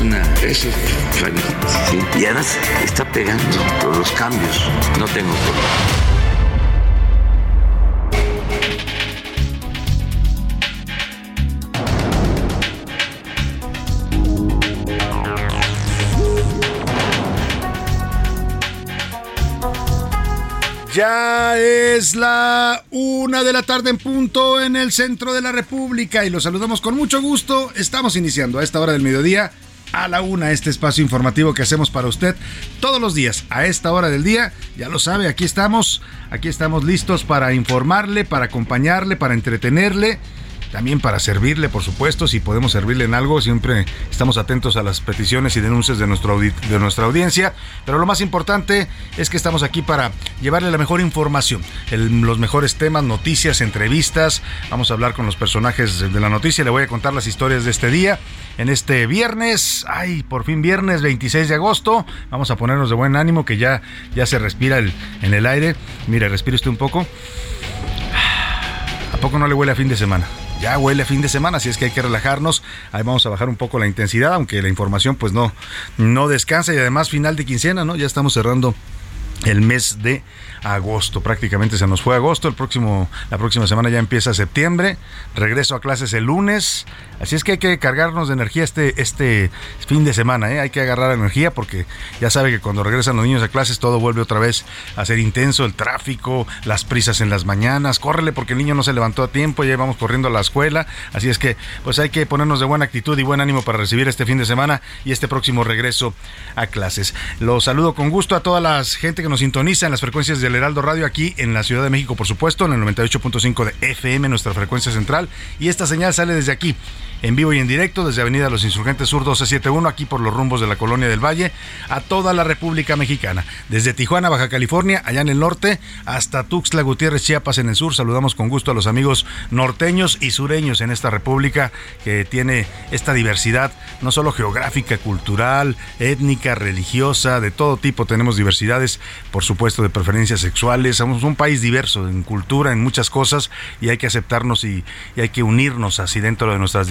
Eso es Y además está pegando todos los cambios. No tengo problema. Ya es la una de la tarde en punto en el centro de la República y los saludamos con mucho gusto. Estamos iniciando a esta hora del mediodía a la una este espacio informativo que hacemos para usted todos los días a esta hora del día. Ya lo sabe, aquí estamos, aquí estamos listos para informarle, para acompañarle, para entretenerle también para servirle, por supuesto, si podemos servirle en algo, siempre estamos atentos a las peticiones y denuncias de, nuestro de nuestra audiencia, pero lo más importante es que estamos aquí para llevarle la mejor información, los mejores temas, noticias, entrevistas, vamos a hablar con los personajes de la noticia, le voy a contar las historias de este día, en este viernes, ay, por fin viernes 26 de agosto, vamos a ponernos de buen ánimo que ya, ya se respira en el aire, mire, respire usted un poco. ¿A poco no le huele a fin de semana? Ya huele a fin de semana, así es que hay que relajarnos. Ahí vamos a bajar un poco la intensidad, aunque la información pues no, no descansa y además final de quincena, ¿no? Ya estamos cerrando el mes de agosto. Prácticamente se nos fue agosto. El próximo, la próxima semana ya empieza septiembre. Regreso a clases el lunes. Así es que hay que cargarnos de energía este, este fin de semana. ¿eh? Hay que agarrar energía porque ya sabe que cuando regresan los niños a clases todo vuelve otra vez a ser intenso. El tráfico, las prisas en las mañanas. Córrele porque el niño no se levantó a tiempo. Ya vamos corriendo a la escuela. Así es que pues hay que ponernos de buena actitud y buen ánimo para recibir este fin de semana y este próximo regreso a clases. Los saludo con gusto a toda la gente que nos sintoniza en las frecuencias de el Heraldo Radio aquí en la Ciudad de México, por supuesto, en el 98.5 de FM, nuestra frecuencia central. Y esta señal sale desde aquí, en vivo y en directo desde Avenida Los Insurgentes Sur 1271, aquí por los rumbos de la Colonia del Valle, a toda la República Mexicana. Desde Tijuana, Baja California, allá en el norte, hasta Tuxtla Gutiérrez, Chiapas en el sur. Saludamos con gusto a los amigos norteños y sureños en esta república que tiene esta diversidad, no solo geográfica, cultural, étnica, religiosa, de todo tipo. Tenemos diversidades, por supuesto, de preferencias sexuales. Somos un país diverso en cultura, en muchas cosas, y hay que aceptarnos y, y hay que unirnos así dentro de nuestras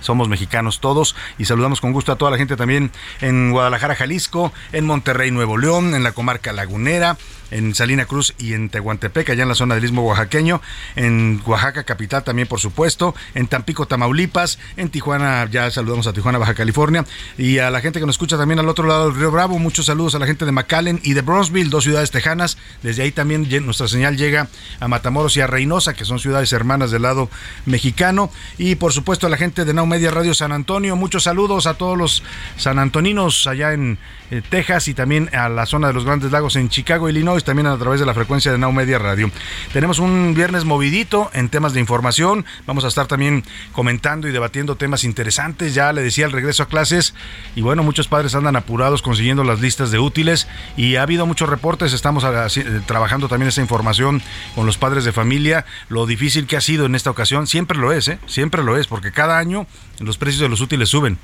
somos mexicanos todos y saludamos con gusto a toda la gente también en Guadalajara, Jalisco, en Monterrey, Nuevo León, en la comarca lagunera, en Salina Cruz y en Tehuantepec, allá en la zona del Istmo Oaxaqueño, en Oaxaca capital también, por supuesto, en Tampico, Tamaulipas, en Tijuana, ya saludamos a Tijuana, Baja California, y a la gente que nos escucha también al otro lado del Río Bravo, muchos saludos a la gente de McAllen y de Bronzeville, dos ciudades tejanas, Desde ahí también nuestra señal llega a Matamoros y a Reynosa, que son ciudades hermanas del lado mexicano. Y por supuesto a la gente de Now Media Radio San Antonio. Muchos saludos a todos los sanantoninos allá en eh, Texas y también a la zona de los Grandes Lagos en Chicago, Illinois, también a través de la frecuencia de Now Media Radio. Tenemos un viernes movidito en temas de información. Vamos a estar también comentando y debatiendo temas interesantes. Ya le decía el regreso a clases y bueno, muchos padres andan apurados consiguiendo las listas de útiles y ha habido muchos reportes. Estamos eh, trabajando también esa información con los padres de familia. Lo difícil que ha sido en esta ocasión, siempre lo es, ¿eh? siempre lo es, porque cada año los precios de los útiles suben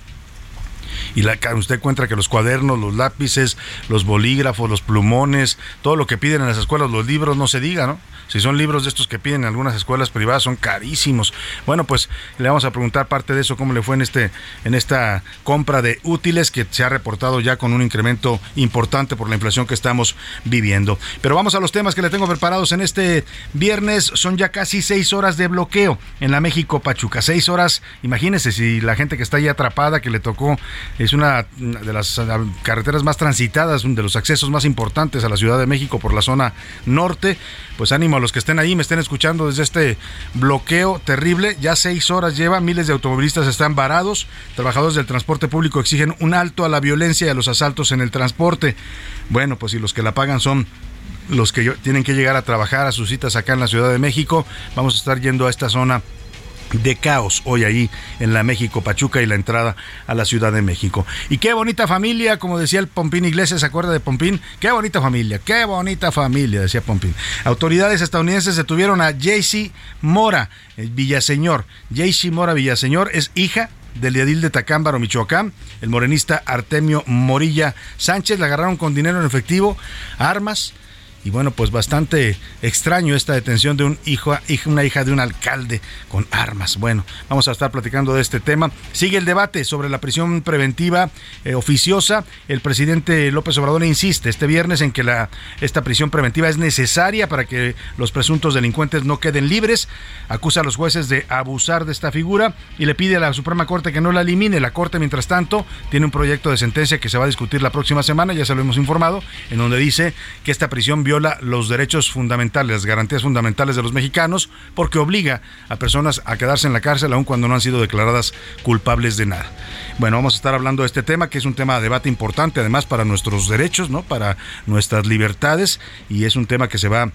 y usted encuentra que los cuadernos, los lápices, los bolígrafos, los plumones, todo lo que piden en las escuelas, los libros, no se diga, ¿no? Si son libros de estos que piden en algunas escuelas privadas, son carísimos. Bueno, pues le vamos a preguntar parte de eso, cómo le fue en, este, en esta compra de útiles que se ha reportado ya con un incremento importante por la inflación que estamos viviendo. Pero vamos a los temas que le tengo preparados en este viernes. Son ya casi seis horas de bloqueo en la México Pachuca. Seis horas, imagínese si la gente que está ahí atrapada, que le tocó es una de las carreteras más transitadas, de los accesos más importantes a la Ciudad de México por la zona norte. Pues ánimo a los que estén ahí, me estén escuchando desde este bloqueo terrible. Ya seis horas lleva, miles de automovilistas están varados. Trabajadores del transporte público exigen un alto a la violencia y a los asaltos en el transporte. Bueno, pues si los que la pagan son los que tienen que llegar a trabajar a sus citas acá en la Ciudad de México, vamos a estar yendo a esta zona de caos hoy ahí en la México Pachuca y la entrada a la Ciudad de México. Y qué bonita familia, como decía el Pompín Iglesias, ¿se acuerda de Pompín? Qué bonita familia, qué bonita familia, decía Pompín. Autoridades estadounidenses detuvieron a Jaycee Mora, el Villaseñor. Jaycee Mora Villaseñor es hija del edil de Tacámbaro, Michoacán, el morenista Artemio Morilla Sánchez. La agarraron con dinero en efectivo, armas, y bueno, pues bastante extraño esta detención de un hijo, una hija de un alcalde con armas. Bueno, vamos a estar platicando de este tema. Sigue el debate sobre la prisión preventiva eh, oficiosa. El presidente López Obrador insiste este viernes en que la, esta prisión preventiva es necesaria para que los presuntos delincuentes no queden libres. Acusa a los jueces de abusar de esta figura y le pide a la Suprema Corte que no la elimine. La Corte, mientras tanto, tiene un proyecto de sentencia que se va a discutir la próxima semana, ya se lo hemos informado, en donde dice que esta prisión viola los derechos fundamentales, las garantías fundamentales de los mexicanos, porque obliga a personas a quedarse en la cárcel aun cuando no han sido declaradas culpables de nada. Bueno, vamos a estar hablando de este tema, que es un tema de debate importante, además, para nuestros derechos, ¿no? Para nuestras libertades, y es un tema que se va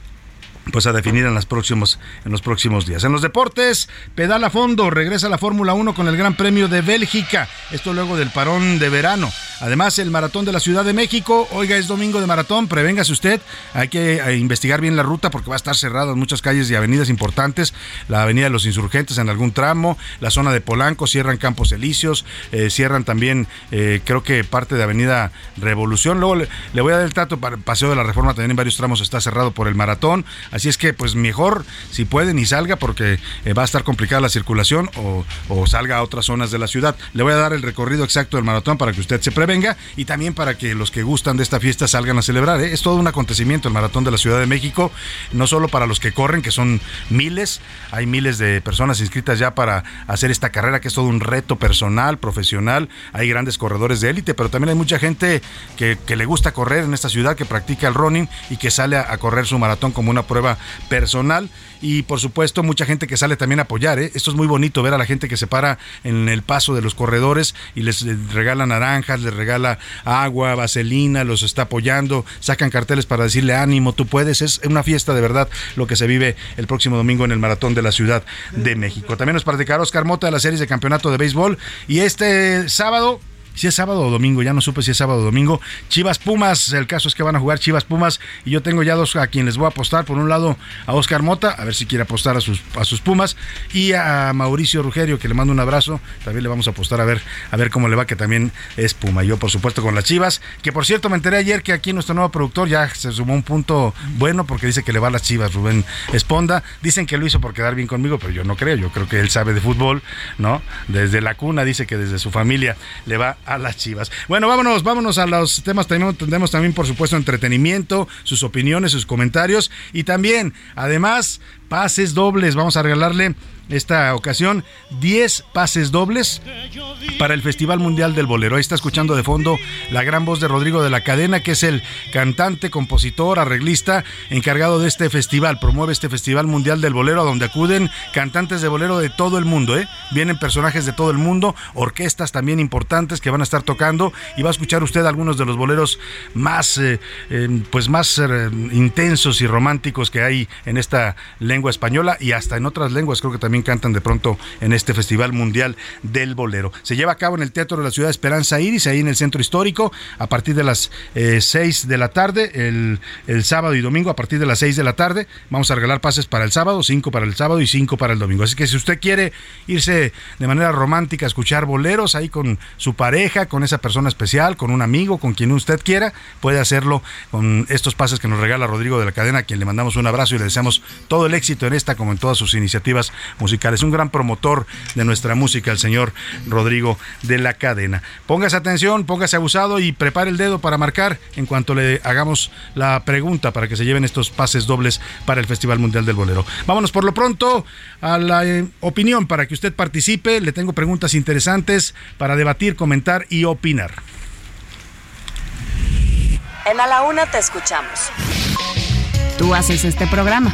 pues a definir en, los próximos, en los próximos días. En los deportes, pedala fondo, regresa la Fórmula 1 con el Gran Premio de Bélgica, esto luego del parón de verano. Además, el Maratón de la Ciudad de México, oiga, es domingo de maratón, prevéngase usted, hay que eh, investigar bien la ruta porque va a estar cerrada en muchas calles y avenidas importantes, la Avenida de los Insurgentes en algún tramo, la zona de Polanco, cierran Campos Elíseos, eh, cierran también, eh, creo que parte de Avenida Revolución, luego le, le voy a dar el trato para Paseo de la Reforma, también en varios tramos está cerrado por el maratón, Así es que, pues mejor si puede ni salga porque eh, va a estar complicada la circulación o, salga a otras zonas de la ciudad. Le voy a dar el recorrido exacto del maratón para que usted se prevenga y también para que los que gustan de esta fiesta salgan a celebrar. ¿eh? Es todo un acontecimiento el maratón de la Ciudad de México, no solo para los que corren, que son miles, hay miles de personas inscritas ya para hacer esta carrera, que es todo un reto personal, profesional. Hay grandes corredores de élite, pero también hay mucha gente que, le gusta correr en esta ciudad, que practica el running y que sale a correr su maratón como una prueba personal y por supuesto mucha gente que sale también a apoyar. ¿eh? Esto es muy bonito ver a la gente que se para en el paso de los corredores y les regala naranjas, les regala agua, vaselina, los está apoyando, sacan carteles para decirle ánimo, tú puedes. Es una fiesta de verdad lo que se vive el próximo domingo en el Maratón de la Ciudad de México. También nos practicará Oscar Mota de las series de campeonato de béisbol y este sábado si es sábado o domingo, ya no supe si es sábado o domingo. Chivas Pumas, el caso es que van a jugar Chivas Pumas y yo tengo ya dos a quienes voy a apostar. Por un lado a Oscar Mota, a ver si quiere apostar a sus, a sus Pumas, y a Mauricio Rugerio, que le mando un abrazo. También le vamos a apostar a ver, a ver cómo le va, que también es Puma. Yo, por supuesto, con las Chivas, que por cierto me enteré ayer que aquí nuestro nuevo productor ya se sumó un punto bueno porque dice que le va a las Chivas, Rubén Esponda. Dicen que lo hizo por quedar bien conmigo, pero yo no creo. Yo creo que él sabe de fútbol, ¿no? Desde la cuna dice que desde su familia le va a las Chivas. Bueno, vámonos, vámonos a los temas. Tendremos también, por supuesto, entretenimiento, sus opiniones, sus comentarios y también, además, pases dobles. Vamos a regalarle esta ocasión 10 pases dobles para el Festival Mundial del Bolero. Ahí está escuchando de fondo la gran voz de Rodrigo de la Cadena, que es el cantante, compositor, arreglista encargado de este festival. Promueve este Festival Mundial del Bolero a donde acuden cantantes de bolero de todo el mundo. ¿eh? Vienen personajes de todo el mundo, orquestas también importantes que van a estar tocando y va a escuchar usted algunos de los boleros más, eh, eh, pues más eh, intensos y románticos que hay en esta lengua española y hasta en otras lenguas creo que también cantan de pronto en este Festival Mundial del Bolero. Se lleva a cabo en el Teatro de la Ciudad de Esperanza Iris, ahí en el Centro Histórico, a partir de las 6 de la tarde, el, el, sábado y domingo a partir de las 6 de la tarde. Vamos a regalar pases para el sábado, 5 para el sábado y 5 para el domingo. Así que si usted quiere irse de manera romántica a escuchar boleros ahí con su pareja, con esa persona especial, con un amigo, con quien usted quiera, puede hacerlo con estos pases que nos regala Rodrigo de la Cadena, a quien le mandamos un abrazo y le deseamos todo el éxito en esta como en todas sus iniciativas musicales. Un gran promotor de nuestra música, el señor Rodrigo de la Cadena. Póngase atención, póngase abusado y prepare el dedo para marcar en cuanto le hagamos la pregunta para que se lleven estos pases dobles para el Festival Mundial del Bolero. Vámonos por lo pronto a la eh, opinión para que usted participe. Le tengo preguntas interesantes para debatir, comentar y opinar. En A la Una te escuchamos. Tú haces este programa.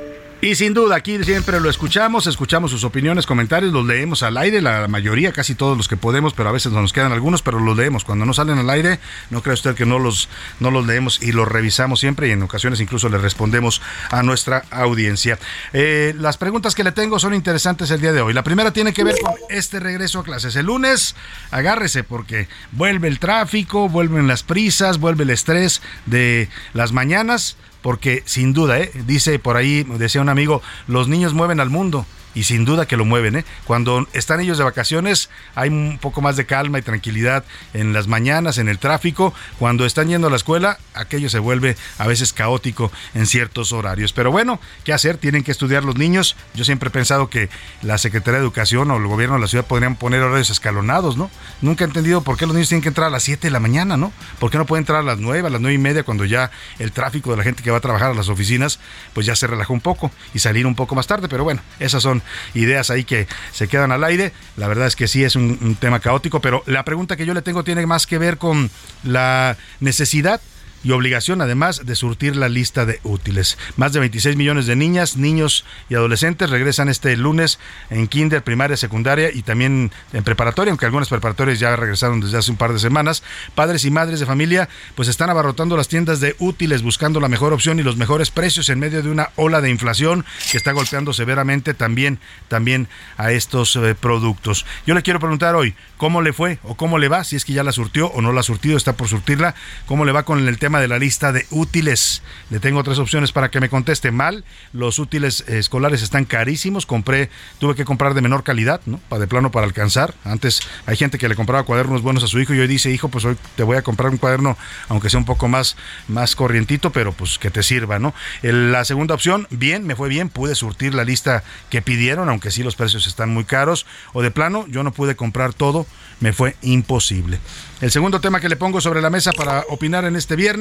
Y sin duda, aquí siempre lo escuchamos, escuchamos sus opiniones, comentarios, los leemos al aire, la mayoría, casi todos los que podemos, pero a veces nos quedan algunos, pero los leemos. Cuando no salen al aire, no cree usted que no los, no los leemos y los revisamos siempre y en ocasiones incluso le respondemos a nuestra audiencia. Eh, las preguntas que le tengo son interesantes el día de hoy. La primera tiene que ver con este regreso a clases. El lunes, agárrese porque vuelve el tráfico, vuelven las prisas, vuelve el estrés de las mañanas porque sin duda, ¿eh? dice por ahí, decía un amigo, los niños mueven al mundo y sin duda que lo mueven. ¿eh? Cuando están ellos de vacaciones hay un poco más de calma y tranquilidad en las mañanas, en el tráfico. Cuando están yendo a la escuela, aquello se vuelve a veces caótico en ciertos horarios. Pero bueno, ¿qué hacer? Tienen que estudiar los niños. Yo siempre he pensado que la Secretaría de Educación o el gobierno de la ciudad podrían poner horarios escalonados, ¿no? Nunca he entendido por qué los niños tienen que entrar a las 7 de la mañana, ¿no? ¿Por qué no pueden entrar a las 9, a las 9 y media cuando ya el tráfico de la gente que va a trabajar a las oficinas, pues ya se relajó un poco y salir un poco más tarde? Pero bueno, esas son ideas ahí que se quedan al aire. La verdad es que sí es un, tema caótico, pero la pregunta que yo le tengo tiene más que ver con la necesidad y obligación además de surtir la lista de útiles. Más de 26 millones de niñas, niños y adolescentes regresan este lunes en kinder, primaria, secundaria y también en preparatoria, aunque algunas preparatorias ya regresaron desde hace un par de semanas. Padres y madres de familia pues están abarrotando las tiendas de útiles buscando la mejor opción y los mejores precios en medio de una ola de inflación que está golpeando severamente también también a estos eh, productos. Yo le quiero preguntar hoy, ¿cómo le fue o cómo le va? Si es que ya la surtió o no la ha surtido, está por surtirla, ¿cómo le va con el de la lista de útiles. Le tengo tres opciones para que me conteste mal. Los útiles escolares están carísimos. Compré, tuve que comprar de menor calidad, ¿no? Para de plano para alcanzar. Antes hay gente que le compraba cuadernos buenos a su hijo y hoy dice, hijo, pues hoy te voy a comprar un cuaderno, aunque sea un poco más, más corrientito, pero pues que te sirva, ¿no? la segunda opción, bien, me fue bien, pude surtir la lista que pidieron, aunque sí los precios están muy caros. O de plano, yo no pude comprar todo, me fue imposible. El segundo tema que le pongo sobre la mesa para opinar en este viernes,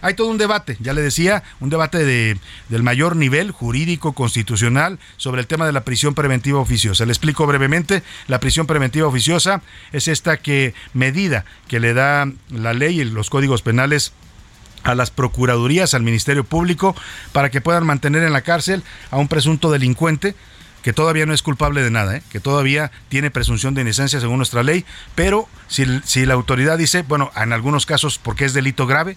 hay todo un debate, ya le decía, un debate de, del mayor nivel jurídico, constitucional, sobre el tema de la prisión preventiva oficiosa. Le explico brevemente, la prisión preventiva oficiosa es esta que medida que le da la ley y los códigos penales a las procuradurías, al Ministerio Público, para que puedan mantener en la cárcel a un presunto delincuente que todavía no es culpable de nada, ¿eh? que todavía tiene presunción de inocencia según nuestra ley, pero si, si la autoridad dice, bueno, en algunos casos porque es delito grave,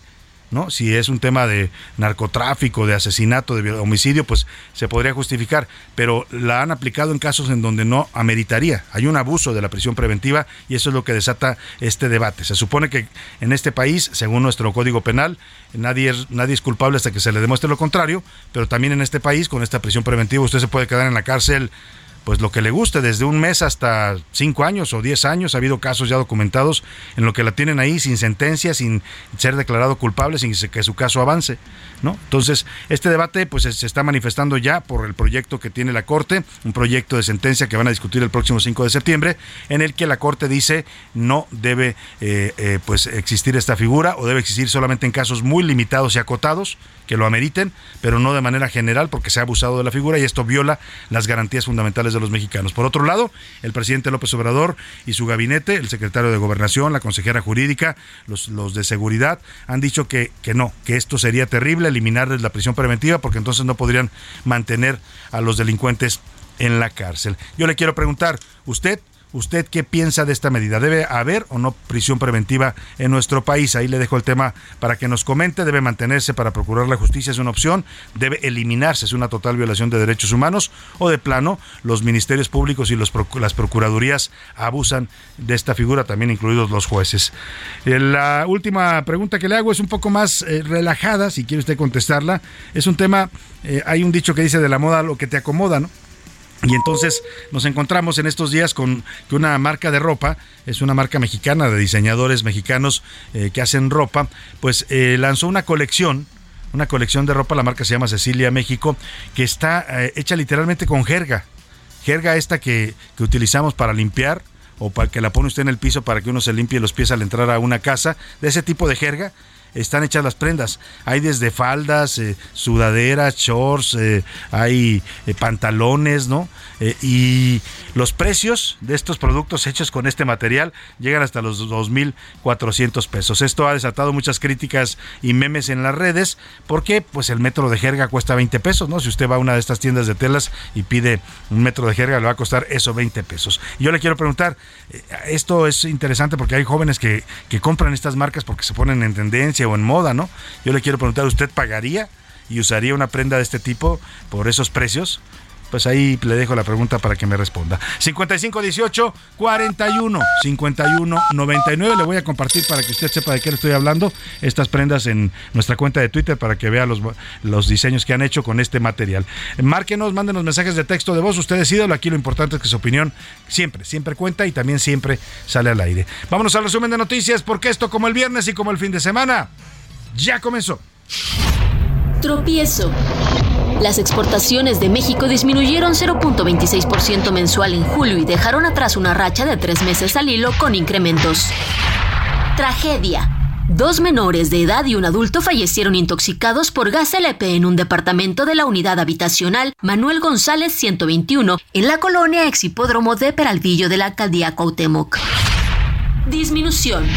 ¿no? Si es un tema de narcotráfico, de asesinato, de homicidio, pues se podría justificar, pero la han aplicado en casos en donde no ameritaría. Hay un abuso de la prisión preventiva y eso es lo que desata este debate. Se supone que en este país, según nuestro Código Penal, nadie es, nadie es culpable hasta que se le demuestre lo contrario, pero también en este país, con esta prisión preventiva, usted se puede quedar en la cárcel pues lo que le guste, desde un mes hasta cinco años o diez años. Ha habido casos ya documentados en lo que la tienen ahí sin sentencia, sin ser declarado culpable, sin que su caso avance. ¿no? Entonces, este debate pues se está manifestando ya por el proyecto que tiene la Corte, un proyecto de sentencia que van a discutir el próximo 5 de septiembre, en el que la Corte dice no debe eh, eh, pues existir esta figura o debe existir solamente en casos muy limitados y acotados que lo ameriten, pero no de manera general porque se ha abusado de la figura y esto viola las garantías fundamentales de los mexicanos. Por otro lado, el presidente López Obrador y su gabinete, el secretario de Gobernación, la consejera jurídica, los, los de seguridad, han dicho que, que no, que esto sería terrible, eliminarles la prisión preventiva porque entonces no podrían mantener a los delincuentes en la cárcel. Yo le quiero preguntar, ¿usted ¿Usted qué piensa de esta medida? ¿Debe haber o no prisión preventiva en nuestro país? Ahí le dejo el tema para que nos comente. ¿Debe mantenerse para procurar la justicia? ¿Es una opción? ¿Debe eliminarse? ¿Es una total violación de derechos humanos? ¿O de plano los ministerios públicos y las procuradurías abusan de esta figura, también incluidos los jueces? Eh, la última pregunta que le hago es un poco más eh, relajada, si quiere usted contestarla. Es un tema, eh, hay un dicho que dice de la moda lo que te acomoda, ¿no? Y entonces nos encontramos en estos días con que una marca de ropa, es una marca mexicana de diseñadores mexicanos eh, que hacen ropa, pues eh, lanzó una colección, una colección de ropa, la marca se llama Cecilia México, que está eh, hecha literalmente con jerga. Jerga esta que, que utilizamos para limpiar o para que la pone usted en el piso para que uno se limpie los pies al entrar a una casa, de ese tipo de jerga están hechas las prendas. Hay desde faldas, eh, sudaderas, shorts, eh, hay eh, pantalones, ¿no? y los precios de estos productos hechos con este material llegan hasta los 2.400 pesos. Esto ha desatado muchas críticas y memes en las redes porque pues el metro de jerga cuesta 20 pesos, ¿no? Si usted va a una de estas tiendas de telas y pide un metro de jerga, le va a costar eso 20 pesos. Yo le quiero preguntar, esto es interesante porque hay jóvenes que, que compran estas marcas porque se ponen en tendencia o en moda, ¿no? Yo le quiero preguntar, ¿usted pagaría y usaría una prenda de este tipo por esos precios? Pues ahí le dejo la pregunta para que me responda. 5518 41 51 99. Le voy a compartir para que usted sepa de qué le estoy hablando. Estas prendas en nuestra cuenta de Twitter para que vea los, los diseños que han hecho con este material. Márquenos, mándenos mensajes de texto de voz. Usted decídalo. Aquí lo importante es que su opinión siempre, siempre cuenta y también siempre sale al aire. Vámonos al resumen de noticias porque esto, como el viernes y como el fin de semana, ya comenzó. Tropiezo. Las exportaciones de México disminuyeron 0.26% mensual en julio y dejaron atrás una racha de tres meses al hilo con incrementos. Tragedia. Dos menores de edad y un adulto fallecieron intoxicados por gas LP en un departamento de la unidad habitacional Manuel González 121 en la colonia Exhipódromo de Peralvillo de la alcaldía Cuauhtémoc. Disminución.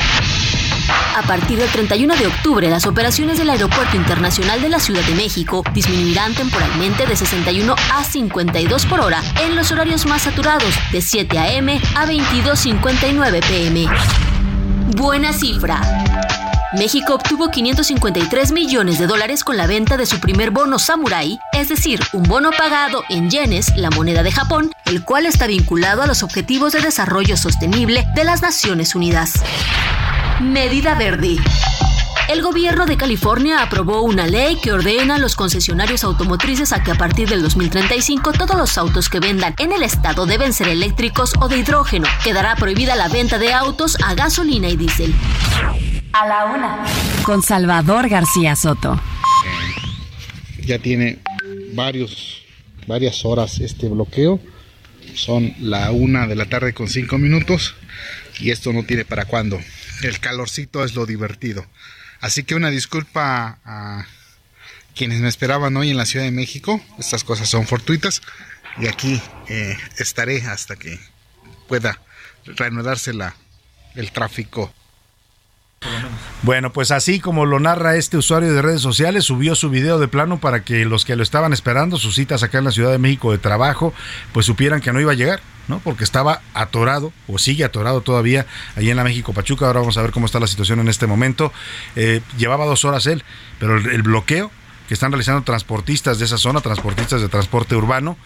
A partir del 31 de octubre, las operaciones del Aeropuerto Internacional de la Ciudad de México disminuirán temporalmente de 61 a 52 por hora en los horarios más saturados, de 7 a.m. a 22.59 pm. Buena cifra. México obtuvo 553 millones de dólares con la venta de su primer bono samurai, es decir, un bono pagado en yenes, la moneda de Japón, el cual está vinculado a los Objetivos de Desarrollo Sostenible de las Naciones Unidas. Medida Verde. El gobierno de California aprobó una ley que ordena a los concesionarios automotrices a que a partir del 2035 todos los autos que vendan en el estado deben ser eléctricos o de hidrógeno. Quedará prohibida la venta de autos a gasolina y diésel. A la una. Con Salvador García Soto. Ya tiene varios, varias horas este bloqueo. Son la una de la tarde con cinco minutos. Y esto no tiene para cuándo el calorcito es lo divertido. Así que una disculpa a quienes me esperaban hoy en la Ciudad de México. Estas cosas son fortuitas. Y aquí eh, estaré hasta que pueda reanudarse la, el tráfico bueno, pues así como lo narra este usuario de redes sociales, subió su video de plano para que los que lo estaban esperando, sus citas acá en la Ciudad de México de trabajo, pues supieran que no iba a llegar, ¿no? Porque estaba atorado, o sigue atorado todavía, ahí en la México Pachuca. Ahora vamos a ver cómo está la situación en este momento. Eh, llevaba dos horas él, pero el bloqueo que están realizando transportistas de esa zona, transportistas de transporte urbano,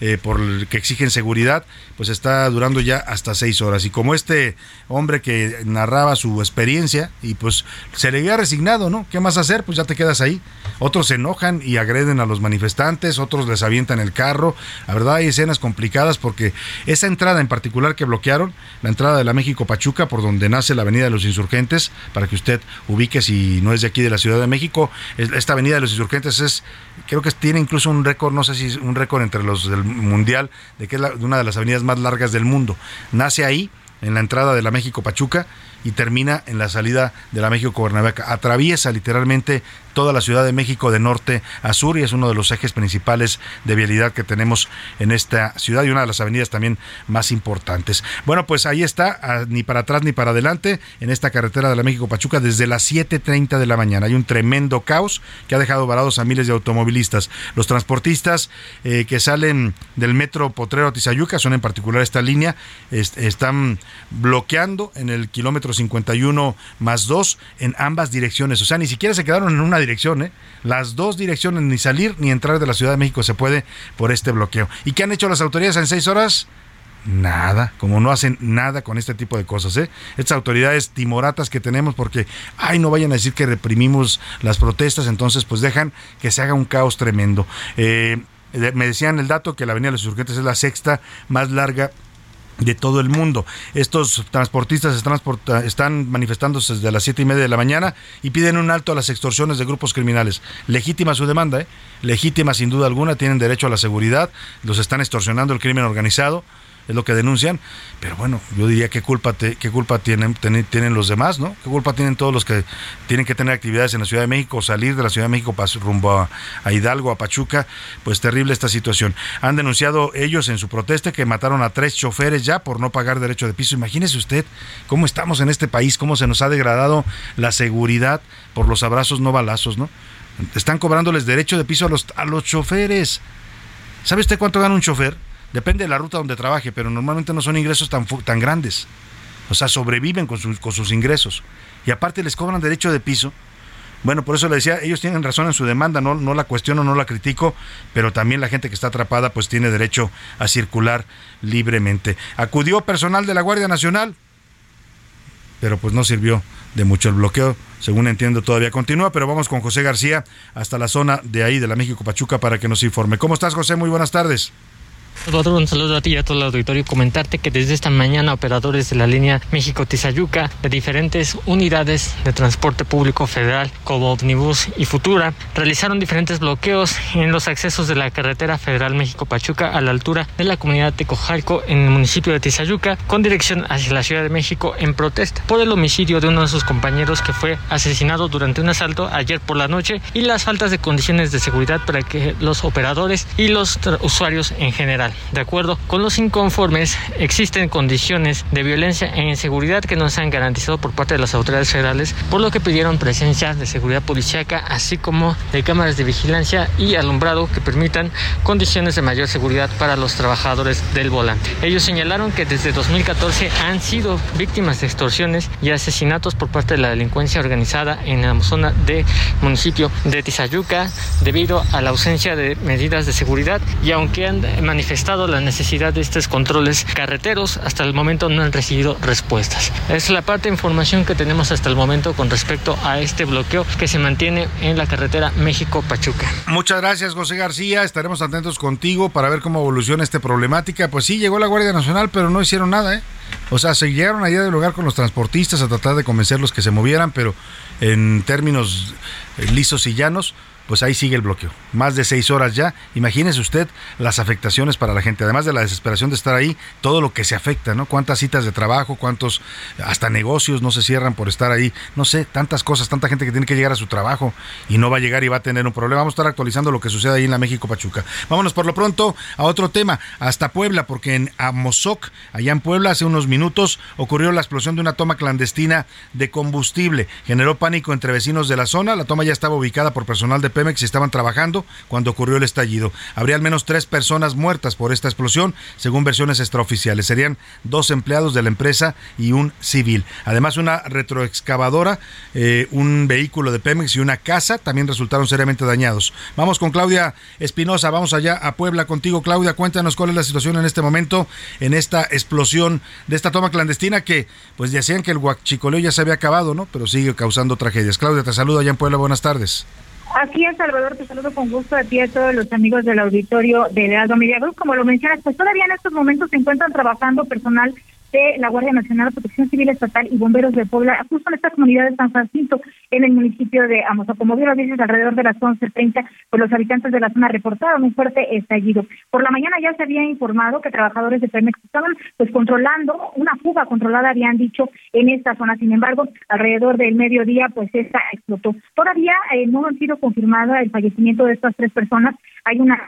eh, por que exigen seguridad, pues está durando ya hasta seis horas. Y como este hombre que narraba su experiencia y pues se le había resignado, ¿no? ¿Qué más hacer? Pues ya te quedas ahí. Otros se enojan y agreden a los manifestantes, otros les avientan el carro. La verdad hay escenas complicadas porque esa entrada en particular que bloquearon, la entrada de la México Pachuca, por donde nace la Avenida de los Insurgentes, para que usted ubique si no es de aquí de la Ciudad de México, esta Avenida de los Insurgentes es, creo que tiene incluso un récord, no sé si un récord entre los del mundial, de que es una de las avenidas más largas del mundo. Nace ahí en la entrada de la México Pachuca y termina en la salida de la México Cuernavaca. Atraviesa literalmente toda la Ciudad de México de norte a sur y es uno de los ejes principales de vialidad que tenemos en esta ciudad y una de las avenidas también más importantes. Bueno, pues ahí está, ni para atrás ni para adelante, en esta carretera de la México Pachuca desde las 7.30 de la mañana. Hay un tremendo caos que ha dejado varados a miles de automovilistas. Los transportistas eh, que salen del metro Potrero a Tizayuca, son en particular esta línea, están bloqueando en el kilómetro 51 más 2 en ambas direcciones. O sea, ni siquiera se quedaron en una dirección, ¿eh? Las dos direcciones, ni salir ni entrar de la Ciudad de México se puede por este bloqueo. ¿Y qué han hecho las autoridades en seis horas? Nada, como no hacen nada con este tipo de cosas, ¿eh? Estas autoridades timoratas que tenemos porque, ay, no vayan a decir que reprimimos las protestas, entonces pues dejan que se haga un caos tremendo. Eh, me decían el dato que la Avenida de los Insurgentes es la sexta más larga de todo el mundo. Estos transportistas están manifestándose desde las siete y media de la mañana y piden un alto a las extorsiones de grupos criminales. Legítima su demanda, ¿eh? legítima sin duda alguna, tienen derecho a la seguridad, los están extorsionando el crimen organizado es lo que denuncian, pero bueno, yo diría qué culpa qué culpa tienen, tienen los demás, ¿no? ¿Qué culpa tienen todos los que tienen que tener actividades en la Ciudad de México, salir de la Ciudad de México rumbo a, a, Hidalgo, a Pachuca? Pues terrible esta situación. Han denunciado ellos en su protesta que mataron a tres choferes ya por no pagar derecho de piso. Imagínese usted cómo estamos en este país, cómo se nos ha degradado la seguridad por los abrazos no balazos, ¿no? Están cobrándoles derecho de piso a los, a los choferes. ¿Sabe usted cuánto gana un chofer? Depende de la ruta donde trabaje, pero normalmente no son ingresos tan, tan grandes. O sea, sobreviven con, con sus ingresos. Y aparte les cobran derecho de piso. Bueno, por eso le decía, ellos tienen razón en su demanda, no, no la cuestiono, no la critico, pero también la gente que está atrapada pues tiene derecho a circular libremente. Acudió personal de la Guardia Nacional, pero pues no sirvió de mucho el bloqueo, según entiendo todavía continúa, pero vamos con José García hasta la zona de ahí de la México Pachuca para que nos informe. ¿Cómo estás José? Muy buenas tardes. Salvador, un saludo a ti y a todo el auditorio. Comentarte que desde esta mañana operadores de la línea México-Tizayuca de diferentes unidades de transporte público federal como Omnibus y Futura realizaron diferentes bloqueos en los accesos de la carretera federal México-Pachuca a la altura de la comunidad de Cojalco en el municipio de Tizayuca con dirección hacia la Ciudad de México en protesta por el homicidio de uno de sus compañeros que fue asesinado durante un asalto ayer por la noche y las faltas de condiciones de seguridad para que los operadores y los usuarios en general de acuerdo con los inconformes, existen condiciones de violencia e inseguridad que no se han garantizado por parte de las autoridades federales, por lo que pidieron presencia de seguridad policíaca, así como de cámaras de vigilancia y alumbrado que permitan condiciones de mayor seguridad para los trabajadores del volante. Ellos señalaron que desde 2014 han sido víctimas de extorsiones y asesinatos por parte de la delincuencia organizada en la zona de municipio de Tizayuca debido a la ausencia de medidas de seguridad y aunque han manifestado estado la necesidad de estos controles carreteros. Hasta el momento no han recibido respuestas. Es la parte de información que tenemos hasta el momento con respecto a este bloqueo que se mantiene en la carretera México-Pachuca. Muchas gracias, José García. Estaremos atentos contigo para ver cómo evoluciona esta problemática. Pues sí, llegó la Guardia Nacional, pero no hicieron nada, ¿eh? O sea, se llegaron allá del lugar con los transportistas a tratar de convencerlos que se movieran, pero en términos eh, lisos y llanos, pues ahí sigue el bloqueo. Más de seis horas ya. Imagínese usted las afectaciones para la gente. Además de la desesperación de estar ahí, todo lo que se afecta, ¿no? Cuántas citas de trabajo, cuántos, hasta negocios no se cierran por estar ahí. No sé, tantas cosas, tanta gente que tiene que llegar a su trabajo y no va a llegar y va a tener un problema. Vamos a estar actualizando lo que sucede ahí en la México Pachuca. Vámonos por lo pronto a otro tema, hasta Puebla, porque en Amozoc, allá en Puebla, hace unos minutos ocurrió la explosión de una toma clandestina de combustible. Generó pánico entre vecinos de la zona. La toma ya estaba ubicada por personal de Pemex estaban trabajando cuando ocurrió el estallido. Habría al menos tres personas muertas por esta explosión, según versiones extraoficiales. Serían dos empleados de la empresa y un civil. Además, una retroexcavadora, eh, un vehículo de Pemex y una casa también resultaron seriamente dañados. Vamos con Claudia Espinosa, vamos allá a Puebla contigo. Claudia, cuéntanos cuál es la situación en este momento, en esta explosión de esta toma clandestina que, pues decían que el huachicoleo ya se había acabado, ¿no? Pero sigue causando tragedias. Claudia, te saludo allá en Puebla, buenas tardes. Aquí en Salvador te saludo con gusto a ti a todos los amigos del auditorio de Lealdo Media. Como lo mencionas, pues todavía en estos momentos se encuentran trabajando personal de la Guardia Nacional, Protección Civil Estatal y Bomberos de Puebla, justo en esta comunidad de San Francisco, en el municipio de Amos. Como dices, alrededor de las 11.30, pues los habitantes de la zona reportaron un fuerte estallido. Por la mañana ya se había informado que trabajadores de Pemex estaban pues controlando una fuga controlada, habían dicho, en esta zona. Sin embargo, alrededor del mediodía, pues esta explotó. Todavía eh, no han sido confirmada el fallecimiento de estas tres personas. Hay una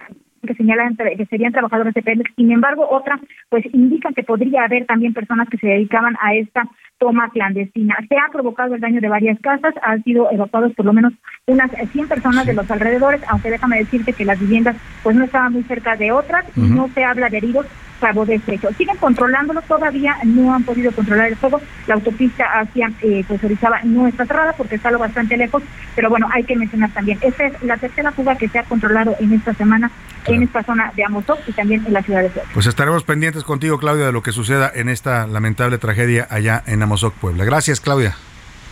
que señalan que serían trabajadores de Pemex. Sin embargo, otra pues indican que podría haber también personas que se dedicaban a esta toma clandestina. Se ha provocado el daño de varias casas, han sido evacuados por lo menos unas 100 personas de los alrededores, aunque déjame decirte que las viviendas pues no estaban muy cerca de otras y no se habla de heridos salvo de estrecho. Siguen controlándolo, todavía no han podido controlar el fuego. La autopista hacia eh, pues Orizaba no está cerrada porque está lo bastante lejos, pero bueno, hay que mencionar también, esta es la tercera fuga que se ha controlado en esta semana en esta zona de Amozoc y también en la ciudad de Puebla. Pues estaremos pendientes contigo, Claudia, de lo que suceda en esta lamentable tragedia allá en Amozoc, Puebla. Gracias, Claudia.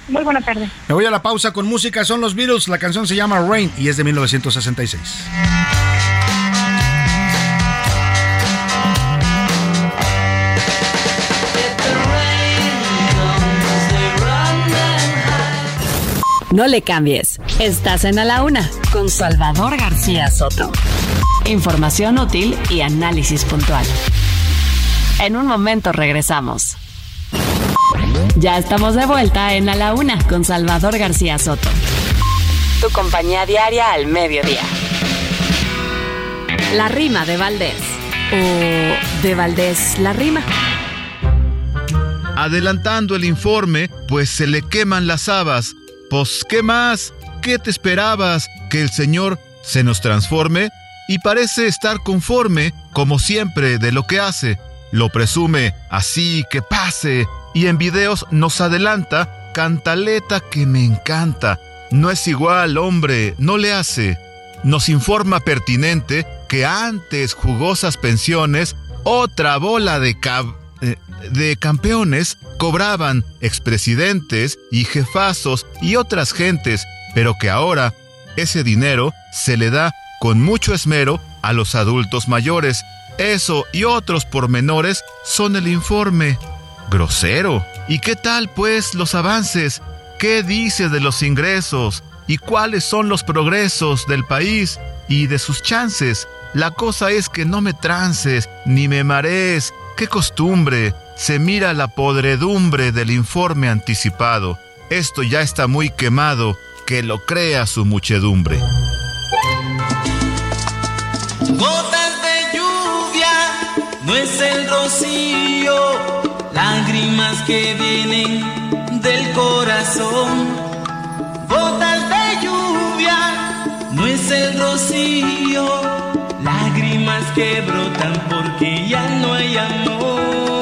Muy buena tarde. Me voy a la pausa con música, son los Beatles, la canción se llama Rain y es de 1966. No le cambies. Estás en A la Una con Salvador García Soto. Información útil y análisis puntual. En un momento regresamos. Ya estamos de vuelta en A la Una con Salvador García Soto. Tu compañía diaria al mediodía. La rima de Valdés. O de Valdés la rima. Adelantando el informe, pues se le queman las habas. Pues, ¿qué más? ¿Qué te esperabas? ¿Que el Señor se nos transforme? Y parece estar conforme, como siempre, de lo que hace. Lo presume así que pase. Y en videos nos adelanta cantaleta que me encanta. No es igual, hombre, no le hace. Nos informa pertinente que antes jugosas pensiones, otra bola de eh, de campeones cobraban expresidentes y jefazos y otras gentes, pero que ahora ese dinero se le da con mucho esmero a los adultos mayores. Eso y otros pormenores son el informe. Grosero. ¿Y qué tal pues los avances? ¿Qué dice de los ingresos? ¿Y cuáles son los progresos del país y de sus chances? La cosa es que no me trances ni me marees, ¡Qué costumbre! Se mira la podredumbre del informe anticipado. Esto ya está muy quemado, que lo crea su muchedumbre. Gotas de lluvia, no es el rocío, lágrimas que vienen del corazón. Gotas de lluvia, no es el rocío lágrimas que brotan porque ya no hay amor.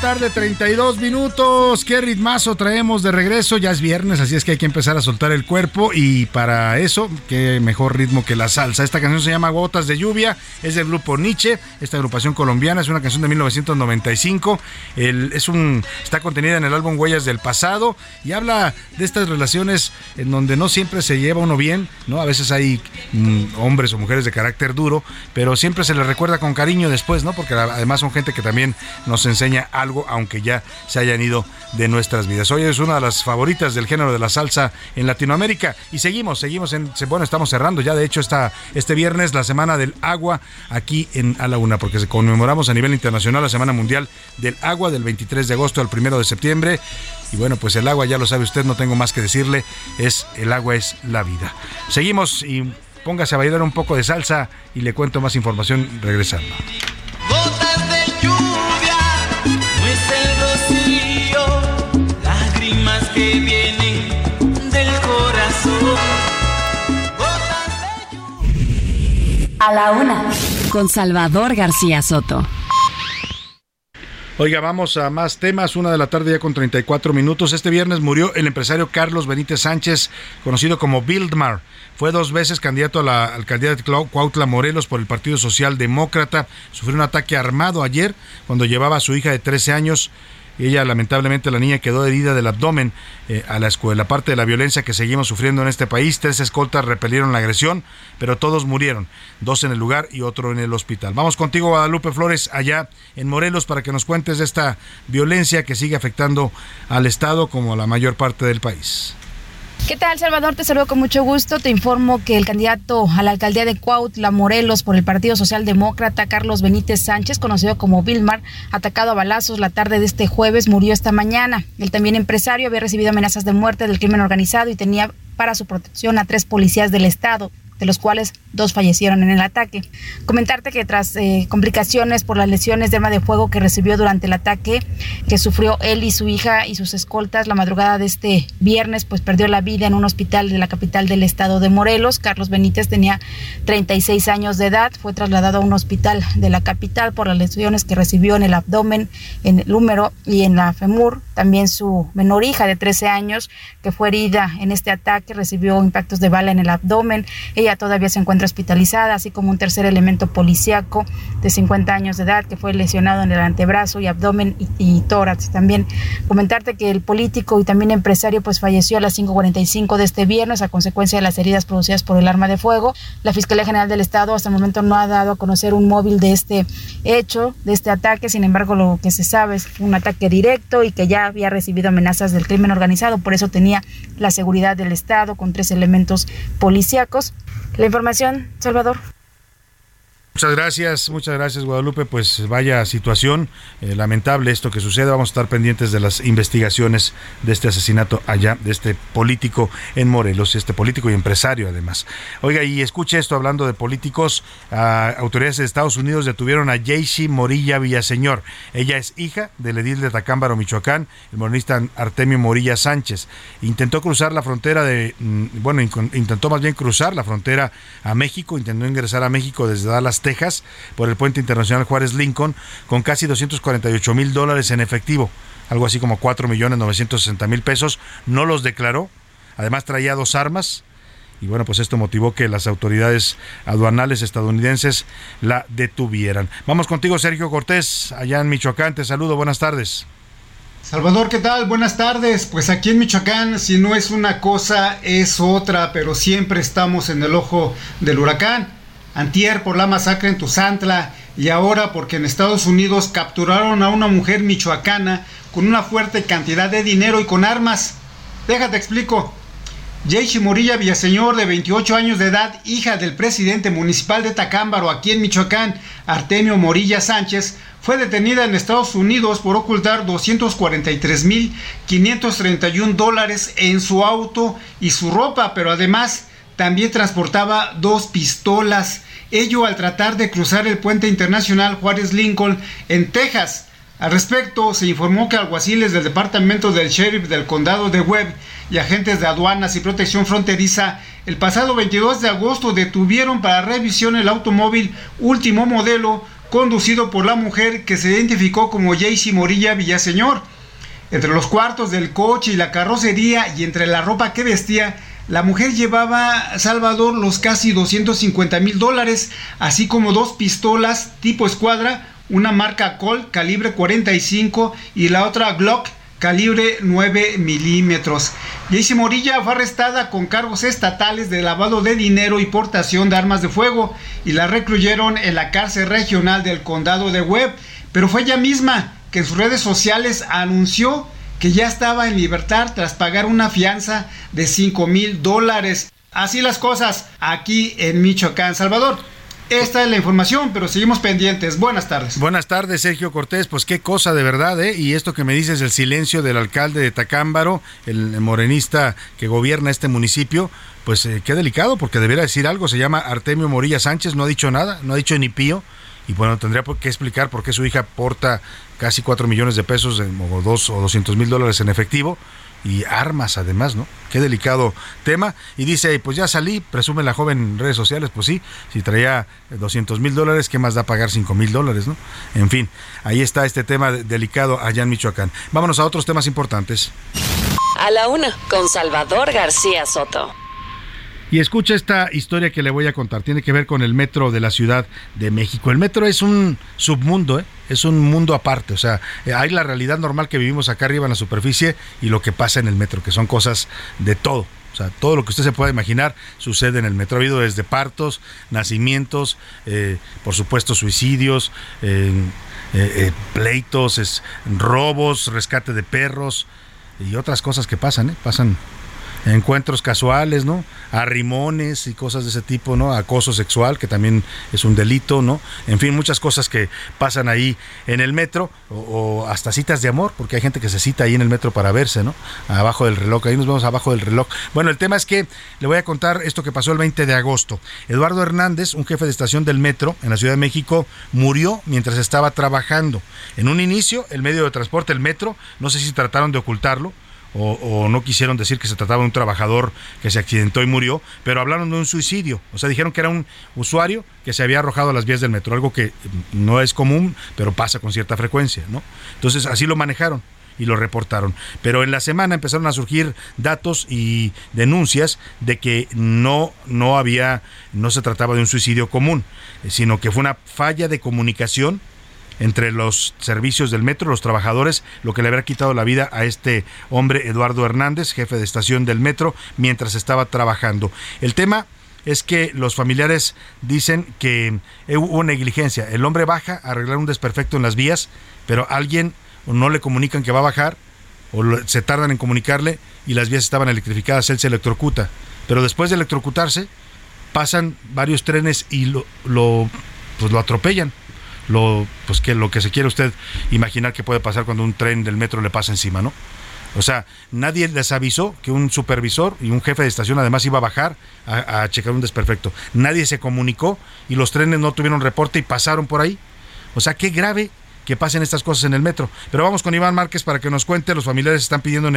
Tarde, 32 minutos. Qué ritmazo traemos de regreso. Ya es viernes, así es que hay que empezar a soltar el cuerpo. Y para eso, qué mejor ritmo que la salsa. Esta canción se llama Gotas de Lluvia. Es del grupo Nietzsche, esta agrupación colombiana. Es una canción de 1995. es un, está contenida en el álbum Huellas del Pasado y habla de estas relaciones en donde no siempre se lleva uno bien. ¿no? A veces hay mm, hombres o mujeres de carácter duro, pero siempre se les recuerda con cariño después, ¿no? porque además son gente que también nos enseña algo, aunque ya se hayan ido de nuestras vidas. Hoy es una de las favoritas del género de la salsa en Latinoamérica y seguimos, seguimos en, bueno, estamos cerrando ya de hecho esta, este viernes la Semana del Agua aquí en A la Una, porque se conmemoramos a nivel internacional la Semana Mundial del Agua del 23 de agosto al 1 de septiembre. Y bueno, pues el agua, ya lo sabe usted, no tengo más que decirle, es el agua es la vida. Seguimos y póngase a bailar un poco de salsa y le cuento más información regresando. A la una, con Salvador García Soto. Oiga, vamos a más temas. Una de la tarde ya con 34 minutos. Este viernes murió el empresario Carlos Benítez Sánchez, conocido como Bildmar. Fue dos veces candidato a la alcaldía de Cuautla, Morelos, por el Partido Social Demócrata. Sufrió un ataque armado ayer cuando llevaba a su hija de 13 años ella, lamentablemente, la niña quedó herida del abdomen eh, a la escuela. Parte de la violencia que seguimos sufriendo en este país, tres escoltas repelieron la agresión, pero todos murieron, dos en el lugar y otro en el hospital. Vamos contigo, Guadalupe Flores, allá en Morelos, para que nos cuentes de esta violencia que sigue afectando al Estado como a la mayor parte del país. ¿Qué tal, Salvador? Te saludo con mucho gusto. Te informo que el candidato a la alcaldía de Cuautla, Morelos, por el Partido Socialdemócrata, Carlos Benítez Sánchez, conocido como Vilmar, atacado a balazos la tarde de este jueves, murió esta mañana. El también empresario había recibido amenazas de muerte del crimen organizado y tenía para su protección a tres policías del Estado de los cuales dos fallecieron en el ataque. Comentarte que tras eh, complicaciones por las lesiones de arma de fuego que recibió durante el ataque que sufrió él y su hija y sus escoltas la madrugada de este viernes, pues perdió la vida en un hospital de la capital del estado de Morelos. Carlos Benítez tenía 36 años de edad, fue trasladado a un hospital de la capital por las lesiones que recibió en el abdomen, en el húmero y en la femur. También su menor hija de 13 años, que fue herida en este ataque, recibió impactos de bala en el abdomen. Ella todavía se encuentra hospitalizada, así como un tercer elemento policíaco de 50 años de edad que fue lesionado en el antebrazo y abdomen y, tórax. También comentarte que el político y también empresario pues falleció a las 5.45 de este viernes a consecuencia de las heridas producidas por el arma de fuego. La Fiscalía General del Estado hasta el momento no ha dado a conocer un móvil de este hecho, de este ataque. Sin embargo, lo que se sabe es un ataque directo y que ya había recibido amenazas del crimen organizado, por eso tenía la seguridad del Estado con tres elementos policíacos. La información, Salvador. Muchas gracias, muchas gracias Guadalupe. Pues vaya situación, eh, lamentable esto que sucede. Vamos a estar pendientes de las investigaciones de este asesinato allá, de este político en Morelos, este político y empresario además. Oiga, y escuche esto hablando de políticos, autoridades de Estados Unidos detuvieron a Jaycee Morilla Villaseñor. Ella es hija del edil de Tacámbaro, Michoacán, el moronista Artemio Morilla Sánchez. Intentó cruzar la frontera de, mm, bueno, intentó más bien cruzar la frontera a México, intentó ingresar a México desde Dallas, Texas, por el puente internacional Juárez Lincoln, con casi 248 mil dólares en efectivo, algo así como 4 millones 960 mil pesos. No los declaró. Además traía dos armas, y bueno, pues esto motivó que las autoridades aduanales estadounidenses la detuvieran. Vamos contigo, Sergio Cortés, allá en Michoacán. Te saludo, buenas tardes. Salvador, ¿qué tal? Buenas tardes. Pues aquí en Michoacán, si no es una cosa, es otra, pero siempre estamos en el ojo del huracán antier por la masacre en Tuzantla y ahora porque en Estados Unidos capturaron a una mujer michoacana con una fuerte cantidad de dinero y con armas. Déjate explico. Jayshi Morilla Villaseñor, de 28 años de edad, hija del presidente municipal de Tacámbaro, aquí en Michoacán, Artemio Morilla Sánchez, fue detenida en Estados Unidos por ocultar 243.531 dólares en su auto y su ropa, pero además también transportaba dos pistolas ello al tratar de cruzar el puente internacional Juárez Lincoln en Texas. Al respecto, se informó que alguaciles del departamento del sheriff del condado de Webb y agentes de aduanas y protección fronteriza el pasado 22 de agosto detuvieron para revisión el automóvil último modelo conducido por la mujer que se identificó como Jaycee Morilla Villaseñor. Entre los cuartos del coche y la carrocería y entre la ropa que vestía, la mujer llevaba Salvador los casi 250 mil dólares, así como dos pistolas tipo escuadra, una marca Colt calibre 45 y la otra Glock calibre 9 milímetros. Jaycee Morilla fue arrestada con cargos estatales de lavado de dinero y portación de armas de fuego y la recluyeron en la cárcel regional del condado de Webb, pero fue ella misma que en sus redes sociales anunció que ya estaba en libertad tras pagar una fianza de 5 mil dólares. Así las cosas aquí en Michoacán, Salvador. Esta es la información, pero seguimos pendientes. Buenas tardes. Buenas tardes, Sergio Cortés. Pues qué cosa de verdad, ¿eh? Y esto que me dices, el silencio del alcalde de Tacámbaro, el morenista que gobierna este municipio, pues eh, qué delicado, porque debería decir algo. Se llama Artemio Morilla Sánchez, no ha dicho nada, no ha dicho ni pío. Y bueno, tendría que explicar por qué su hija porta casi 4 millones de pesos, o, dos, o 200 mil dólares en efectivo y armas además, ¿no? Qué delicado tema. Y dice, pues ya salí, presume la joven en redes sociales, pues sí, si traía 200 mil dólares, ¿qué más da pagar 5 mil dólares, ¿no? En fin, ahí está este tema delicado allá en Michoacán. Vámonos a otros temas importantes. A la una, con Salvador García Soto. Y escucha esta historia que le voy a contar. Tiene que ver con el metro de la Ciudad de México. El metro es un submundo, ¿eh? es un mundo aparte. O sea, eh, hay la realidad normal que vivimos acá arriba en la superficie y lo que pasa en el metro, que son cosas de todo. O sea, todo lo que usted se pueda imaginar sucede en el metro. Ha habido desde partos, nacimientos, eh, por supuesto suicidios, pleitos, robos, rescate de perros y otras cosas que pasan, ¿eh? pasan encuentros casuales, ¿no? Arrimones y cosas de ese tipo, ¿no? Acoso sexual, que también es un delito, ¿no? En fin, muchas cosas que pasan ahí en el metro, o, hasta citas de amor, porque hay gente que se cita ahí en el metro para verse, ¿no? Abajo del reloj, ahí nos vemos abajo del reloj. Bueno, el tema es que le voy a contar esto que pasó el 20 de agosto. Eduardo Hernández, un jefe de estación del metro en la Ciudad de México, murió mientras estaba trabajando. En un inicio, el medio de transporte, el metro, no sé si trataron de ocultarlo, o, no quisieron decir que se trataba de un trabajador que se accidentó y murió, pero hablaron de un suicidio. O sea, dijeron que era un usuario que se había arrojado a las vías del metro, algo que no es común, pero pasa con cierta frecuencia, ¿no? Entonces, así lo manejaron y lo reportaron. Pero en la semana empezaron a surgir datos y denuncias de que no, no había, no se trataba de un suicidio común, sino que fue una falla de comunicación entre los servicios del metro, los trabajadores, lo que le habría quitado la vida a este hombre Eduardo Hernández, jefe de estación del metro, mientras estaba trabajando. El tema es que los familiares dicen que hubo negligencia. El hombre baja a arreglar un desperfecto en las vías, pero alguien no le comunican que va a bajar o se tardan en comunicarle y las vías estaban electrificadas, él se electrocuta. Pero después de electrocutarse, pasan varios trenes y lo, lo, pues lo atropellan lo, pues que lo que se quiere usted imaginar que puede pasar cuando un tren del metro le pasa encima, ¿no? O sea, nadie les avisó que un supervisor y un jefe de estación además iba a bajar a, checar un desperfecto. Nadie se comunicó y los trenes no tuvieron reporte y pasaron por ahí. O sea, qué grave que pasen estas cosas en el metro. Pero vamos con Iván Márquez para que nos cuente. Los familiares están pidiendo,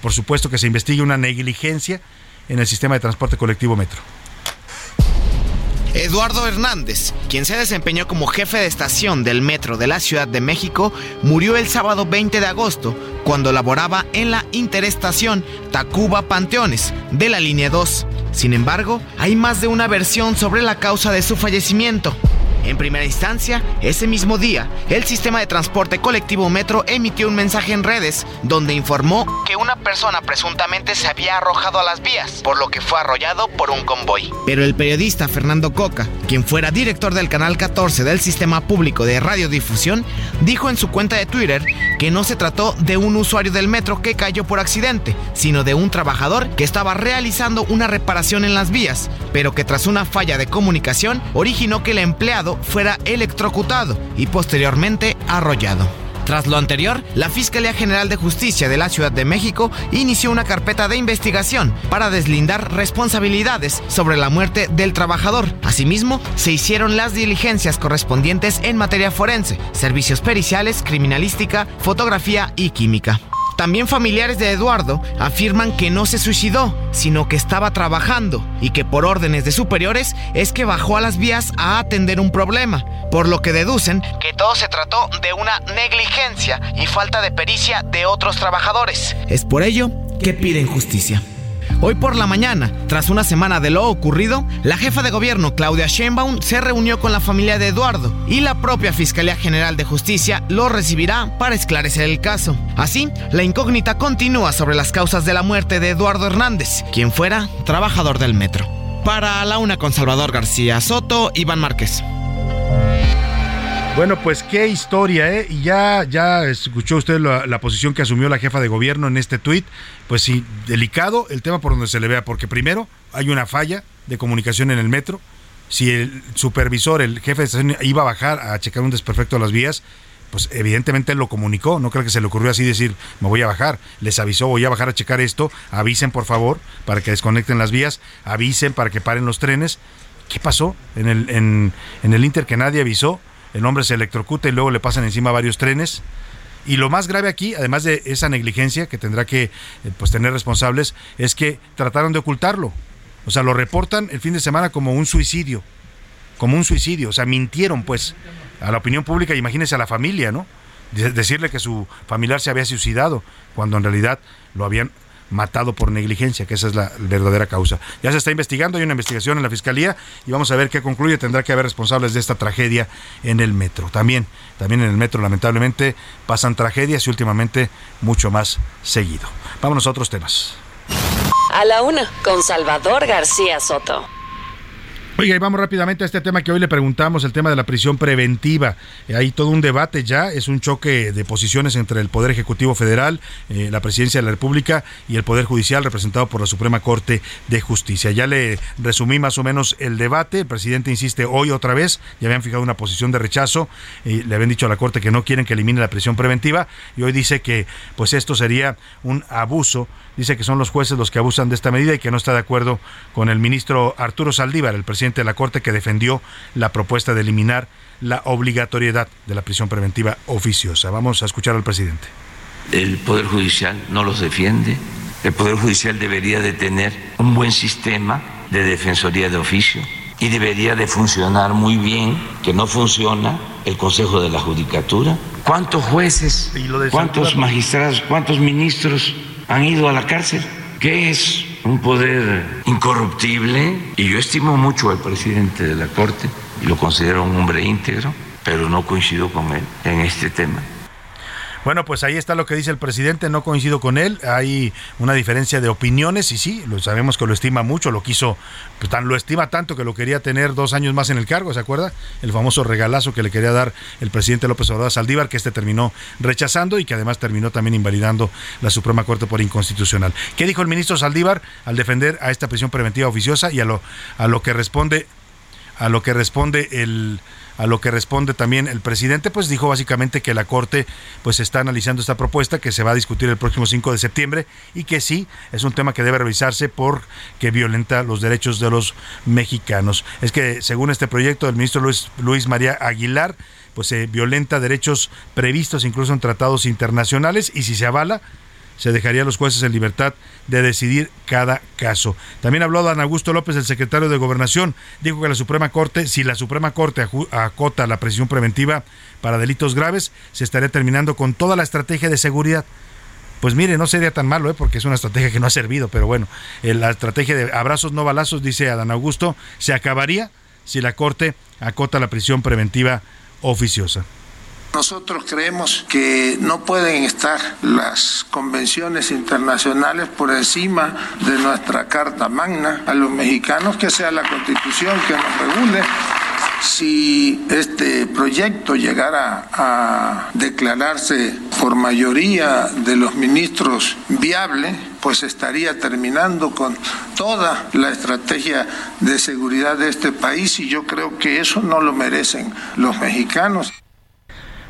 por supuesto, que se investigue una negligencia en el sistema de transporte colectivo metro. Eduardo Hernández, quien se desempeñó como jefe de estación del metro de la Ciudad de México, murió el sábado 20 de agosto cuando laboraba en la interestación Tacuba Panteones de la línea 2. Sin embargo, hay más de una versión sobre la causa de su fallecimiento. En primera instancia, ese mismo día, el sistema de transporte colectivo Metro emitió un mensaje en redes donde informó que una persona presuntamente se había arrojado a las vías, por lo que fue arrollado por un convoy. Pero el periodista Fernando Coca, quien fuera director del canal 14 del sistema público de radiodifusión, dijo en su cuenta de Twitter que no se trató de un usuario del metro que cayó por accidente, sino de un trabajador que estaba realizando una reparación en las vías, pero que tras una falla de comunicación originó que el empleado fuera electrocutado y posteriormente arrollado. Tras lo anterior, la Fiscalía General de Justicia de la Ciudad de México inició una carpeta de investigación para deslindar responsabilidades sobre la muerte del trabajador. Asimismo, se hicieron las diligencias correspondientes en materia forense, servicios periciales, criminalística, fotografía y química. También familiares de Eduardo afirman que no se suicidó, sino que estaba trabajando y que por órdenes de superiores es que bajó a las vías a atender un problema, por lo que deducen que todo se trató de una negligencia y falta de pericia de otros trabajadores. Es por ello que piden justicia. Hoy por la mañana, tras una semana de lo ocurrido, la jefa de gobierno Claudia Sheinbaum se reunió con la familia de Eduardo y la propia Fiscalía General de Justicia lo recibirá para esclarecer el caso. Así, la incógnita continúa sobre las causas de la muerte de Eduardo Hernández, quien fuera trabajador del metro. Para la una con Salvador García Soto, Iván Márquez. Bueno, pues qué historia, ¿eh? Y ya, ya escuchó usted la, posición que asumió la jefa de gobierno en este tuit. Pues sí, delicado el tema por donde se le vea, porque primero hay una falla de comunicación en el metro. Si el supervisor, el jefe de estación iba a bajar a checar un desperfecto de las vías, pues evidentemente lo comunicó. No creo que se le ocurrió así decir, me voy a bajar. Les avisó, voy a bajar a checar esto. Avisen, por favor, para que desconecten las vías. Avisen para que paren los trenes. ¿Qué pasó en el, en, en el Inter que nadie avisó? El hombre se electrocuta y luego le pasan encima varios trenes. Y lo más grave aquí, además de esa negligencia que tendrá que pues, tener responsables, es que trataron de ocultarlo. O sea, lo reportan el fin de semana como un suicidio. Como un suicidio. O sea, mintieron pues a la opinión pública, imagínense a la familia, ¿no? Decirle que su familiar se había suicidado, cuando en realidad lo habían matado por negligencia, que esa es la verdadera causa. Ya se está investigando, hay una investigación en la Fiscalía y vamos a ver qué concluye. Tendrá que haber responsables de esta tragedia en el metro. También, también en el metro lamentablemente pasan tragedias y últimamente mucho más seguido. Vámonos a otros temas. A la una, con Salvador García Soto. Oiga, y vamos rápidamente a este tema que hoy le preguntamos, el tema de la prisión preventiva. Eh, hay todo un debate ya, es un choque de posiciones entre el Poder Ejecutivo Federal, eh, la Presidencia de la República y el Poder Judicial representado por la Suprema Corte de Justicia. Ya le resumí más o menos el debate, el presidente insiste hoy otra vez, ya habían fijado una posición de rechazo, y le habían dicho a la Corte que no quieren que elimine la prisión preventiva y hoy dice que pues esto sería un abuso dice que son los jueces los que abusan de esta medida y que no está de acuerdo con el ministro Arturo Saldívar, el presidente de la Corte, que defendió la propuesta de eliminar la obligatoriedad de la prisión preventiva oficiosa. Vamos a escuchar al presidente. El Poder Judicial no los defiende. El Poder Judicial debería de tener un buen sistema de defensoría de oficio y debería de funcionar muy bien, que no funciona el Consejo de la Judicatura. ¿Cuántos jueces, cuántos magistrados, cuántos ministros han ido a la cárcel, que es un poder incorruptible. Y yo estimo mucho al presidente de la Corte lo considero un hombre íntegro, pero no coincido con él en este tema. Bueno, pues ahí está lo que dice el presidente, no coincido con él, hay una diferencia de opiniones y sí, lo sabemos que lo estima mucho, lo quiso, pues, tan, lo estima tanto que lo quería tener dos años más en el cargo, ¿se acuerda? El famoso regalazo que le quería dar el presidente López Obrador a Saldívar, que este terminó rechazando y que además terminó también invalidando la Suprema Corte por inconstitucional. ¿Qué dijo el ministro Saldívar al defender a esta prisión preventiva oficiosa y a lo, a lo que responde, a lo que responde el a lo que responde también el presidente, pues dijo básicamente que la Corte pues está analizando esta propuesta que se va a discutir el próximo 5 de septiembre y que sí es un tema que debe revisarse porque violenta los derechos de los mexicanos. Es que según este proyecto del ministro Luis, Luis María Aguilar, pues se violenta derechos previstos incluso en tratados internacionales y si se avala se dejaría a los jueces en libertad de decidir cada caso. También habló Dan Augusto López, el secretario de Gobernación, dijo que la Suprema Corte, si la Suprema Corte acota la presión preventiva para delitos graves, se estaría terminando con toda la estrategia de seguridad. Pues mire, no sería tan malo, ¿eh? porque es una estrategia que no ha servido, pero bueno, eh, la estrategia de abrazos no balazos, dice Adán Augusto, se acabaría si la Corte acota la prisión preventiva oficiosa. Nosotros creemos que no pueden estar las convenciones internacionales por encima de nuestra Carta Magna a los mexicanos, que sea la constitución que nos regule. Si este proyecto llegara a declararse por mayoría de los ministros viable, pues estaría terminando con toda la estrategia de seguridad de este país y yo creo que eso no lo merecen los mexicanos.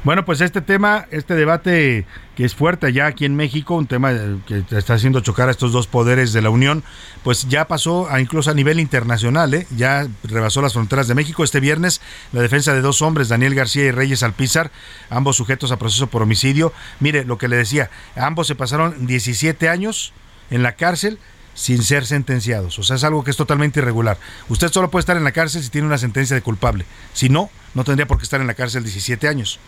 Bueno, pues este tema, este debate que es fuerte ya aquí en México, un tema que está haciendo chocar a estos dos poderes de la Unión, pues ya pasó a incluso a nivel internacional, ¿eh? ya rebasó las fronteras de México. Este viernes, la defensa de dos hombres, Daniel García y Reyes Alpizar, ambos sujetos a proceso por homicidio. Mire lo que le decía, ambos se pasaron 17 años en la cárcel sin ser sentenciados. O sea, es algo que es totalmente irregular. Usted solo puede estar en la cárcel si tiene una sentencia de culpable. Si no, no tendría por qué estar en la cárcel 17 años.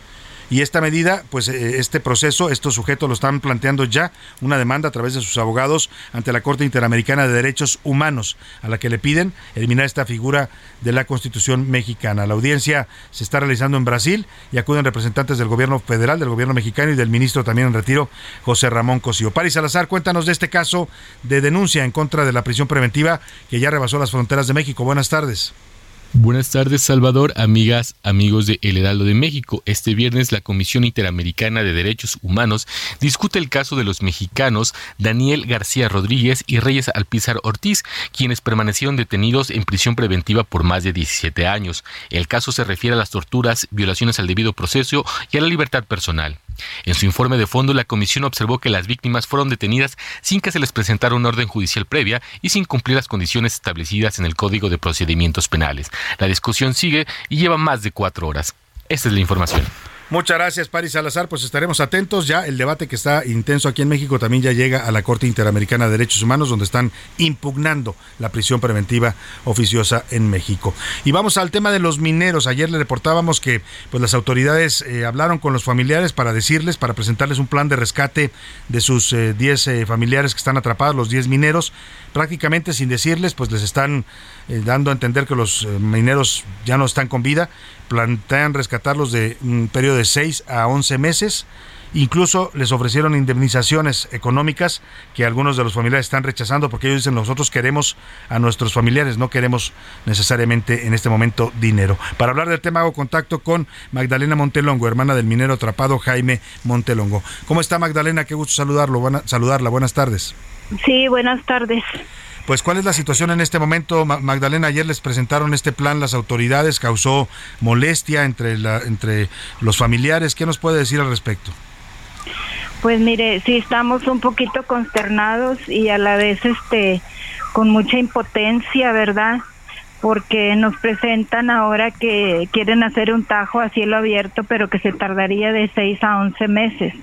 Y esta medida, pues eh, este proceso, estos sujetos lo están planteando ya una demanda a través de sus abogados ante la Corte Interamericana de Derechos Humanos, a la que le piden eliminar esta figura de la Constitución mexicana. La audiencia se está realizando en Brasil y acuden representantes del gobierno federal, del gobierno mexicano y del ministro también en retiro, José Ramón Cosío. Paris Salazar, cuéntanos de este caso de denuncia en contra de la prisión preventiva que ya rebasó las fronteras de México. Buenas tardes. Buenas tardes, Salvador, amigas, amigos de El Heraldo de México. Este viernes la Comisión Interamericana de Derechos Humanos discute el caso de los mexicanos Daniel García Rodríguez y Reyes Alpizar Ortiz, quienes permanecieron detenidos en prisión preventiva por más de 17 años. El caso se refiere a las torturas, violaciones al debido proceso y a la libertad personal. En su informe de fondo, la comisión observó que las víctimas fueron detenidas sin que se les presentara una orden judicial previa y sin cumplir las condiciones establecidas en el Código de Procedimientos Penales. La discusión sigue y lleva más de cuatro horas. Esta es la información. Muchas gracias, Paris Salazar. Pues estaremos atentos. Ya el debate que está intenso aquí en México también ya llega a la Corte Interamericana de Derechos Humanos, donde están impugnando la prisión preventiva oficiosa en México. Y vamos al tema de los mineros. Ayer le reportábamos que pues las autoridades eh, hablaron con los familiares para decirles, para presentarles un plan de rescate de sus 10 eh, eh, familiares que están atrapados, los 10 mineros. Prácticamente sin decirles, pues les están dando a entender que los mineros ya no están con vida plantean rescatarlos de un periodo de 6 a 11 meses. Incluso les ofrecieron indemnizaciones económicas que algunos de los familiares están rechazando porque ellos dicen nosotros queremos a nuestros familiares, no queremos necesariamente en este momento dinero. Para hablar del tema hago contacto con Magdalena Montelongo, hermana del minero atrapado Jaime Montelongo. ¿Cómo está Magdalena? Qué gusto saludarlo, saludarla. Buenas tardes. Sí, buenas tardes. Pues, ¿cuál es la situación en este momento? Magdalena, ayer les presentaron este plan las autoridades, causó molestia entre, la, entre los familiares. ¿Qué nos puede decir al respecto? Pues mire, sí estamos un poquito consternados y a la vez este con mucha impotencia, ¿verdad? Porque nos presentan ahora que quieren hacer un tajo a cielo abierto, pero que se tardaría de 6 a 11 meses.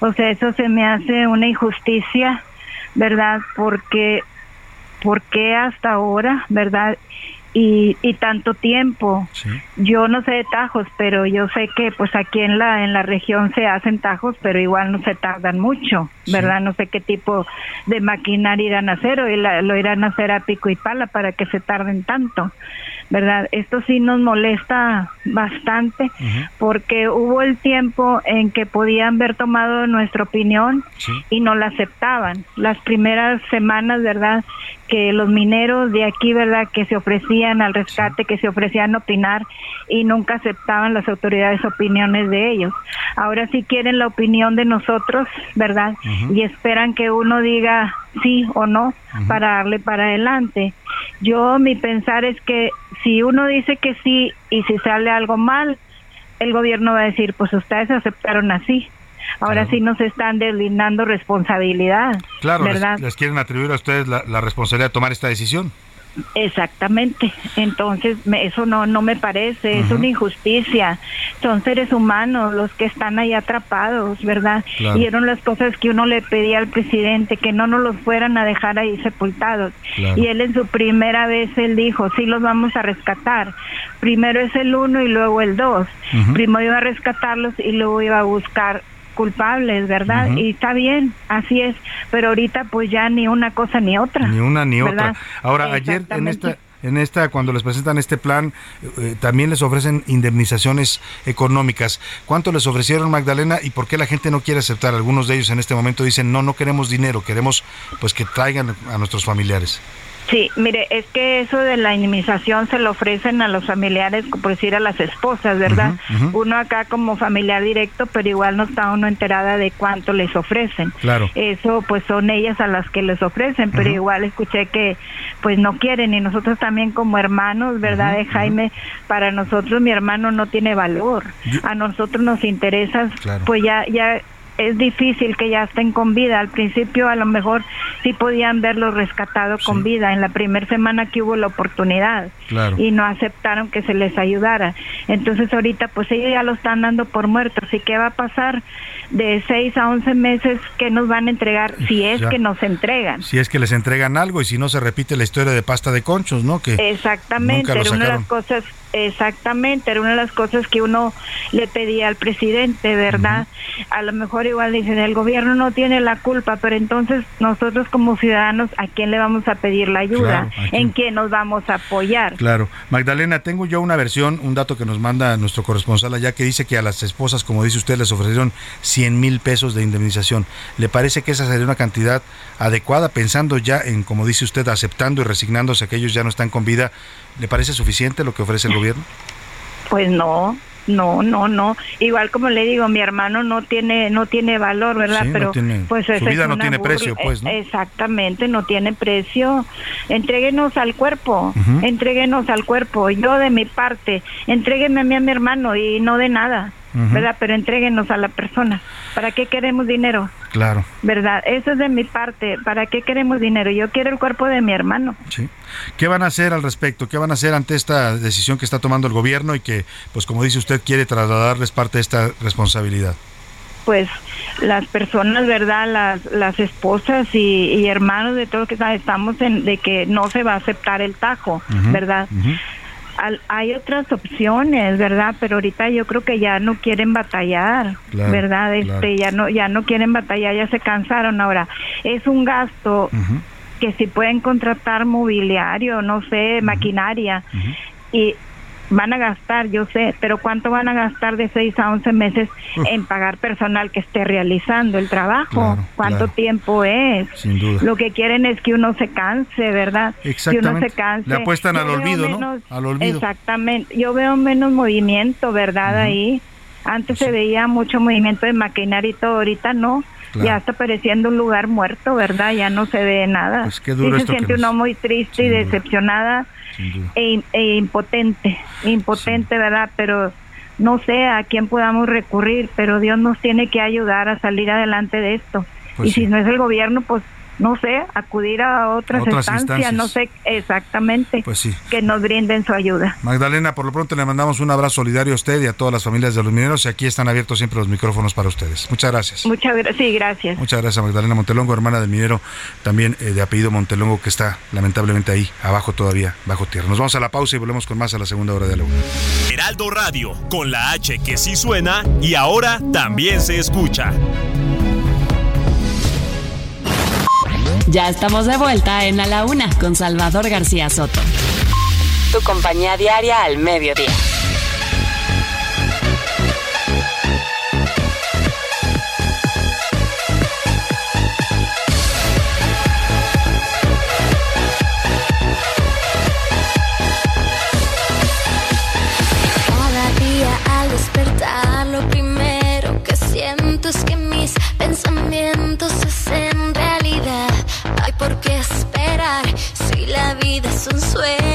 O sea, eso se me hace una injusticia, ¿verdad? Porque ¿por qué hasta ahora, verdad? Y, y tanto tiempo. Yo no sé de tajos, pero yo sé que pues aquí en la en la región se hacen tajos, pero igual no se tardan mucho, ¿verdad? No sé qué tipo de maquinaria irán a hacer o lo irán a hacer a pico y pala para que se tarden tanto. ¿verdad? Esto sí nos molesta bastante porque hubo el tiempo en que podían haber tomado nuestra opinión y no la aceptaban. Las primeras semanas, ¿verdad? Que los mineros de aquí, ¿verdad? Que se ofrecían al rescate, que se ofrecían a opinar y nunca aceptaban las autoridades opiniones de ellos. Ahora sí quieren la opinión de nosotros, ¿verdad? Y esperan que uno diga sí o no para darle para adelante. Yo mi pensar es que si uno dice que sí y si sale algo mal, el gobierno va a decir, pues ustedes aceptaron así. Ahora sí nos están deslindando responsabilidad. Claro, ¿verdad? Les, quieren atribuir a ustedes la, la responsabilidad de tomar esta decisión. Exactamente. Entonces, eso no, no me parece, es una injusticia. Son seres humanos los que están ahí atrapados, ¿verdad? Y eran las cosas que uno le pedía al presidente, que no nos los fueran a dejar ahí sepultados. Y él en su primera vez, él dijo, sí los vamos a rescatar. Primero es el uno y luego el dos. Primero iba a rescatarlos y luego iba a buscar culpables, ¿verdad? Y está bien, así es, pero ahorita pues ya ni una cosa ni otra. Ni una ni otra. Ahora, ayer en esta en esta cuando les presentan este plan eh, también les ofrecen indemnizaciones económicas. ¿Cuánto les ofrecieron Magdalena y por qué la gente no quiere aceptar? Algunos de ellos en este momento dicen, "No, no queremos dinero, queremos pues que traigan a nuestros familiares." Sí, mire, es que eso de la indemnización se lo ofrecen a los familiares, por decir a las esposas, ¿verdad? Uno acá como familiar directo, pero igual no está uno enterada de cuánto les ofrecen. Claro. Eso pues son ellas a las que les ofrecen, pero igual escuché que pues no quieren y nosotros también como hermanos, ¿verdad? De Jaime, para nosotros mi hermano no tiene valor. A nosotros nos interesa, Claro. pues ya ya es difícil que ya estén con vida. Al principio a lo mejor sí podían verlo rescatado con vida en la primera semana que hubo la oportunidad Claro. y no aceptaron que se les ayudara. Entonces ahorita pues ellos ya lo están dando por muertos. ¿Y qué va a pasar? De 6 a 11 meses que nos van a entregar si es Ya. que nos entregan. Si es que les entregan algo y si no se repite la historia de pasta de conchos, ¿no? Que Exactamente, era una de las cosas, exactamente, era una de las cosas que uno le pedía al presidente, ¿verdad? A lo mejor igual dicen, el gobierno no tiene la culpa, pero entonces nosotros como ciudadanos, ¿a quién le vamos a pedir la ayuda? ¿En quién nos vamos a apoyar? Claro. Magdalena, tengo yo una versión, un dato que nos manda nuestro corresponsal allá que dice que a las esposas, como dice usted, les ofrecieron 100 mil pesos de indemnización. ¿Le parece que esa sería una cantidad adecuada pensando ya en, como dice usted, aceptando y resignándose a que ellos ya no están con vida? ¿Le parece suficiente lo que ofrece el gobierno? Pues no, no, no, no. Igual como le digo, mi hermano no tiene, no tiene valor, ¿verdad? Sí, no Pero tiene- pues su vida no tiene burla. precio, pues, ¿no? Eh, Exactamente, no tiene precio. Entréguenos al cuerpo, Ujú. entréguenos al cuerpo. Yo de mi parte, entréguenme a mí a mi hermano y no de nada, ¿verdad? Pero entréguenos a la persona. ¿Para qué queremos dinero? Claro. ¿Verdad? Eso es de mi parte. ¿Para qué queremos dinero? Yo quiero el cuerpo de mi hermano. Sí. ¿Qué van a hacer al respecto? ¿Qué van a hacer ante esta decisión que está tomando el gobierno y que, pues como dice usted, quiere trasladarles parte de esta responsabilidad? pues las personas, ¿verdad? Las, las esposas y, y hermanos de todo lo que estamos en, de que no se va a aceptar el tajo, ¿verdad? Al- hay otras opciones, ¿verdad? Pero ahorita yo creo que ya no quieren batallar, Claro, ¿verdad? Este, claro. ya no, ya no quieren batallar, ya se cansaron. Ahora, es un gasto que si pueden contratar mobiliario, no sé, maquinaria, y van a gastar, yo sé, pero ¿cuánto van a gastar de 6 a 11 meses en pagar personal que esté realizando el trabajo? Claro, ¿Cuánto claro. tiempo es? Sin duda. Lo que quieren es que uno se canse, ¿verdad? Que uno Exactamente. se canse. Le apuestan Yo al olvido, ¿no? Al olvido. Exactamente. Yo veo menos movimiento, ¿verdad? Ahí. Antes se veía mucho movimiento de maquinaria y todo, ahorita no. Claro. Ya está pareciendo un lugar muerto, ¿verdad? Ya no se ve nada. Pues qué duro sí se que siente nos- uno muy triste y decepcionada e, e impotente, impotente, ¿verdad? Pero no sé a quién podamos recurrir, pero Dios nos tiene que ayudar a salir adelante de esto. Pues y si no es el gobierno, pues no sé, acudir a otras, Otras instancias, instancias. no sé exactamente, Pues sí. que nos brinden su ayuda. Magdalena, por lo pronto le mandamos un abrazo solidario a usted y a todas las familias de los mineros y aquí están abiertos siempre los micrófonos para ustedes. Muchas gracias. Muchas gracias, sí, gracias. Muchas gracias Magdalena Montelongo, hermana del minero, también eh, de apellido Montelongo, que está lamentablemente ahí, abajo todavía, bajo tierra. Nos vamos a la pausa y volvemos con más a la segunda hora de la una. Heraldo Radio, con la H que sí suena y ahora también se escucha. Ya estamos de vuelta en A la Una con Salvador García Soto. Tu compañía diaria al mediodía. Vida es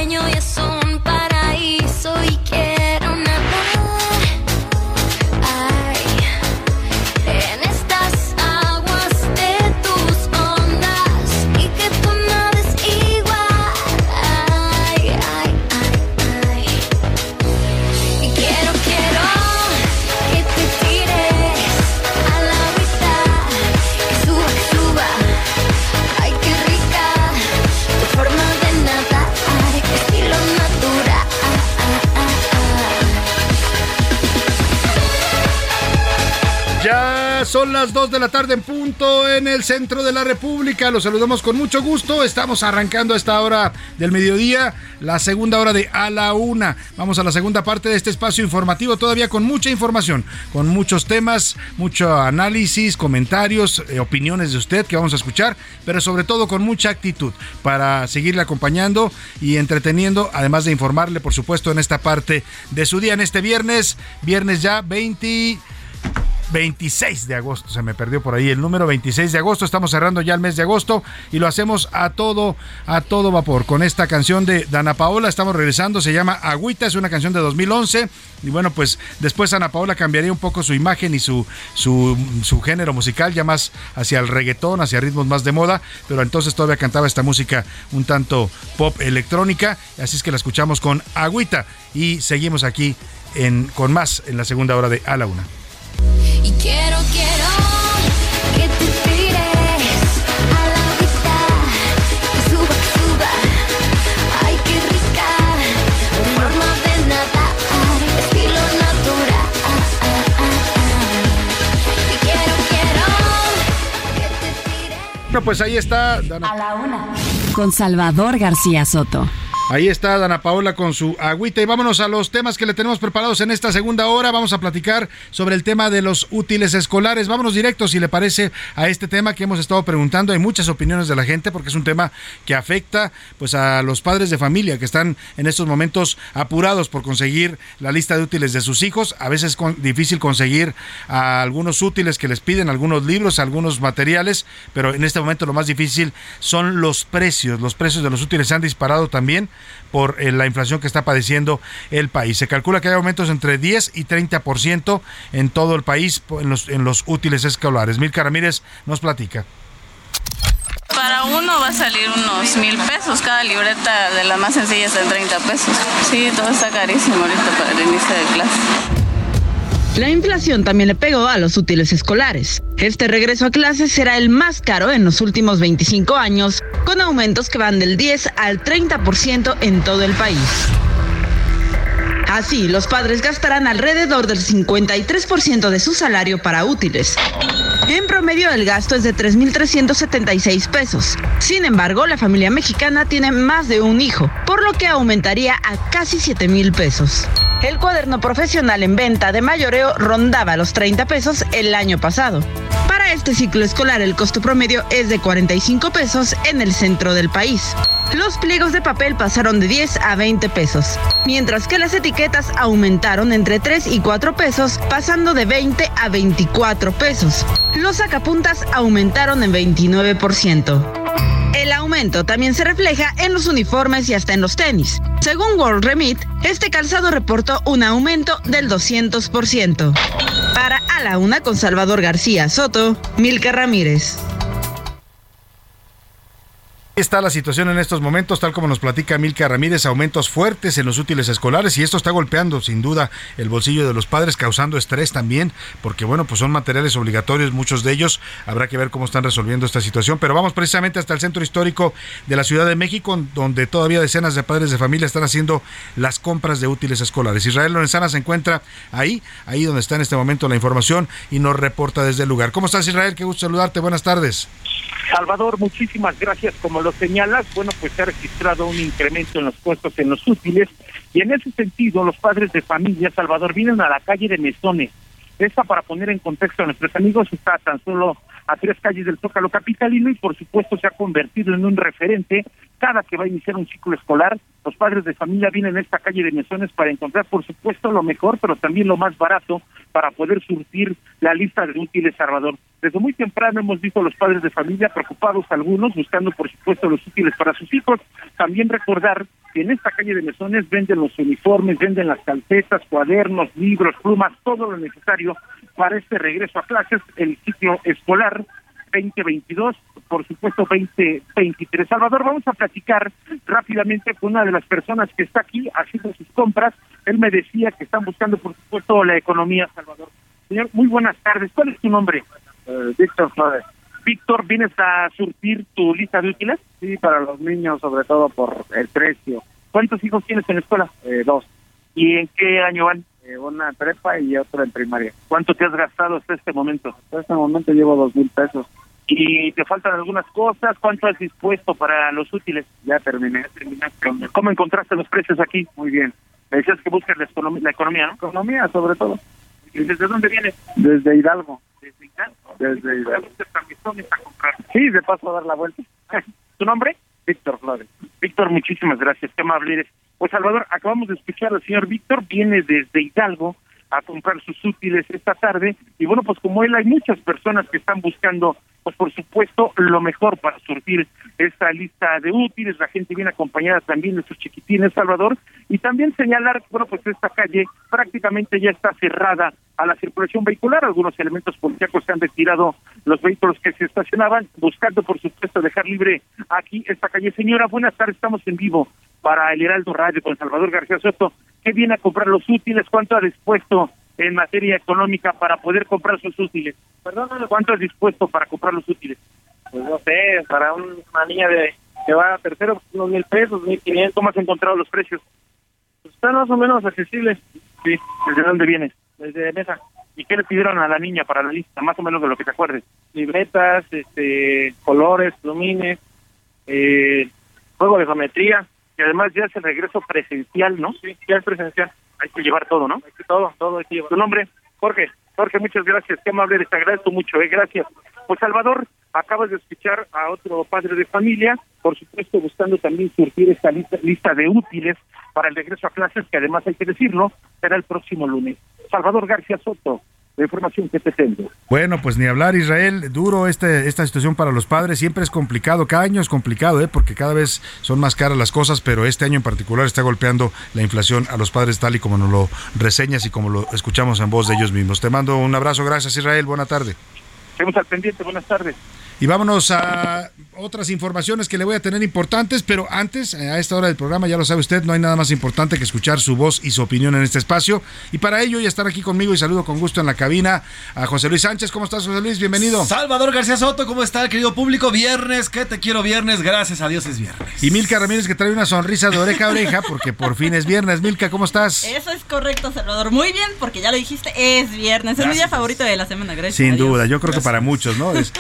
las 2 de la tarde en punto en el centro de la República. Los saludamos con mucho gusto. Estamos arrancando a esta hora del mediodía, la segunda hora de a la una. Vamos a la segunda parte de este espacio informativo, todavía con mucha información, con muchos temas, mucho análisis, comentarios, eh, opiniones de usted que vamos a escuchar, pero sobre todo con mucha actitud para seguirle acompañando y entreteniendo, además de informarle, por supuesto, en esta parte de su día, en este viernes, viernes ya 20. 26 de agosto, se me perdió por ahí el número 26 de agosto, estamos cerrando ya el mes de agosto y lo hacemos a todo a todo vapor con esta canción de Dana Paola, estamos regresando, se llama Agüita, es una canción de 2011 y bueno, pues después Ana Paola cambiaría un poco su imagen y su, su, su género musical ya más hacia el reggaetón, hacia ritmos más de moda, pero entonces todavía cantaba esta música un tanto pop electrónica, así es que la escuchamos con Agüita y seguimos aquí en, con más en la segunda hora de A la Una. Y quiero, quiero que te tires a la vista y suba, suba. Ay, qué rica forma de nadar, estilo natural. Y quiero, quiero Bueno, pues ahí está Dana A la una. Con Salvador García Soto. Ahí está Dana Paola con su agüita y vámonos a los temas que le tenemos preparados en esta segunda hora. Vamos a platicar sobre el tema de los útiles escolares. Vámonos directo, si le parece, a este tema que hemos estado preguntando. Hay muchas opiniones de la gente porque es un tema que afecta pues a los padres de familia que están en estos momentos apurados por conseguir la lista de útiles de sus hijos. A veces es difícil conseguir a algunos útiles que les piden, algunos libros, algunos materiales, pero en este momento lo más difícil son los precios. Los precios de los útiles se han disparado también por eh, la inflación que está padeciendo el país. Se calcula que hay aumentos entre 10 y 30% en todo el país en los, en los útiles escolares. Milka Ramírez nos platica. Para uno va a salir unos mil pesos, cada libreta de la más sencilla está en 30 pesos. Sí, todo está carísimo ahorita para el inicio de clase. La inflación también le pegó a los útiles escolares. Este regreso a clases será el más caro en los últimos 25 años, con aumentos que van del 10 al 30% en todo el país. Así, los padres gastarán alrededor del 53% de su salario para útiles. En promedio, el gasto es de 3.376 pesos. Sin embargo, la familia mexicana tiene más de un hijo, por lo que aumentaría a casi 7.000 pesos. El cuaderno profesional en venta de mayoreo rondaba los 30 pesos el año pasado. Para este ciclo escolar, el costo promedio es de 45 pesos en el centro del país. Los pliegos de papel pasaron de 10 a 20 pesos, mientras que las etiquetas aumentaron entre 3 y 4 pesos, pasando de 20 a 24 pesos. Los sacapuntas aumentaron en 29%. El aumento también se refleja en los uniformes y hasta en los tenis. Según World Remit, este calzado reportó un aumento del 200%. Para A la Una con Salvador García Soto, Milka Ramírez. Está la situación en estos momentos, tal como nos platica Milka Ramírez, aumentos fuertes en los útiles escolares y esto está golpeando sin duda el bolsillo de los padres, causando estrés también, porque bueno, pues son materiales obligatorios, muchos de ellos, habrá que ver cómo están resolviendo esta situación, pero vamos precisamente hasta el centro histórico de la Ciudad de México, donde todavía decenas de padres de familia están haciendo las compras de útiles escolares. Israel Lorenzana se encuentra ahí, ahí donde está en este momento la información y nos reporta desde el lugar. ¿Cómo estás Israel? Qué gusto saludarte, buenas tardes. Salvador, muchísimas gracias. Como lo señalas, bueno, pues se ha registrado un incremento en los puestos en los útiles y en ese sentido los padres de familia, Salvador, vienen a la calle de Mesones. Esta, para poner en contexto a nuestros amigos, está tan solo a tres calles del Zócalo Capitalino y por supuesto se ha convertido en un referente cada que va a iniciar un ciclo escolar. Los padres de familia vienen a esta calle de Mesones para encontrar, por supuesto, lo mejor, pero también lo más barato para poder surtir la lista de útiles Salvador. Desde muy temprano hemos visto a los padres de familia preocupados algunos, buscando por supuesto los útiles para sus hijos. También recordar que en esta calle de Mesones venden los uniformes, venden las calcetas, cuadernos, libros, plumas, todo lo necesario para este regreso a clases, el ciclo escolar 2022, por supuesto 2023. Salvador, vamos a platicar rápidamente con una de las personas que está aquí haciendo sus compras. Él me decía que están buscando, por supuesto, la economía, Salvador. Señor, muy buenas tardes. ¿Cuál es tu nombre? Víctor Flores. Víctor, ¿vienes a surtir tu lista de útiles? Sí, para los niños, sobre todo por el precio. ¿Cuántos hijos tienes en la escuela? Eh, dos. ¿Y en qué año van? eh, una prepa y otra en primaria. ¿Cuánto te has gastado hasta este momento? Hasta este momento llevo dos mil pesos. ¿Y te faltan algunas cosas? ¿Cuánto has dispuesto para los útiles? Ya terminé. ¿Cómo encontraste los precios aquí? Muy bien. Me decías que buscas la economía, la economía ¿no? Economía, sobre todo. ¿Y desde dónde vienes? Desde Hidalgo. Desde Hidalgo. Desde Hidalgo. a comprar. Sí, de paso a dar la vuelta. ¿Tu nombre? Víctor Flores. Víctor, muchísimas gracias. Qué amable eres. Pues Salvador, acabamos de escuchar al señor Víctor, viene desde Hidalgo a comprar sus útiles esta tarde y bueno, pues como él hay muchas personas que están buscando pues por supuesto lo mejor para surtir esta lista de útiles, la gente viene acompañada también de sus chiquitines Salvador. Y también señalar, bueno, pues esta calle prácticamente ya está cerrada a la circulación vehicular, algunos elementos policíacos se han retirado los vehículos que se estacionaban, buscando por supuesto dejar libre aquí esta calle. Señora, buenas tardes, estamos en vivo para el Heraldo Radio con Salvador García Soto, que viene a comprar los útiles, cuánto ha dispuesto en materia económica para poder comprar sus útiles. Perdón, ¿cuánto has dispuesto para comprar los útiles? Pues no sé, para una niña de que va a tercero, unos mil pesos, mil quinientos. ¿Cómo has encontrado los precios? Pues están más o menos accesibles. Sí, ¿desde dónde vienes? Desde Mesa. ¿Y qué le pidieron a la niña para la lista? Más o menos de lo que te acuerdes. Libretas, este, colores, plumines, eh, juego de geometría. Y además ya es el regreso presencial, ¿no? Sí, ya es presencial. Hay que llevar todo, ¿no? Hay que todo, todo hay que llevar. ¿Tu nombre? Jorge. Jorge, muchas gracias. Qué amable. Te agradezco mucho, ¿eh? Gracias. Pues Salvador, acabas de escuchar a otro padre de familia, por supuesto buscando también surtir esta lista, lista de útiles para el regreso a clases, que además hay que decirlo, será el próximo lunes. Salvador García Soto, la información que te tengo. Bueno, pues ni hablar, Israel. Duro este, esta situación para los padres. Siempre es complicado. Cada año es complicado, ¿eh? porque cada vez son más caras las cosas, pero este año en particular está golpeando la inflación a los padres tal y como nos lo reseñas y como lo escuchamos en voz de ellos mismos. Te mando un abrazo. Gracias, Israel. Buena tarde. Seguimos al pendiente. Buenas tardes. Y vámonos a otras informaciones que le voy a tener importantes, pero antes, a esta hora del programa, ya lo sabe usted, no hay nada más importante que escuchar su voz y su opinión en este espacio. Y para ello, ya estar aquí conmigo y saludo con gusto en la cabina a José Luis Sánchez. ¿Cómo estás, José Luis? Bienvenido. Salvador García Soto, ¿cómo está, querido público? Viernes, que te quiero viernes, gracias a Dios es viernes. Y Milka Ramírez, que trae una sonrisa de oreja a oreja, porque por fin es viernes. Milka, ¿cómo estás? Eso es correcto, Salvador. Muy bien, porque ya lo dijiste, es viernes. Es mi día favorito de la semana, gracias. Sin duda, yo creo que para muchos, ¿no? Es,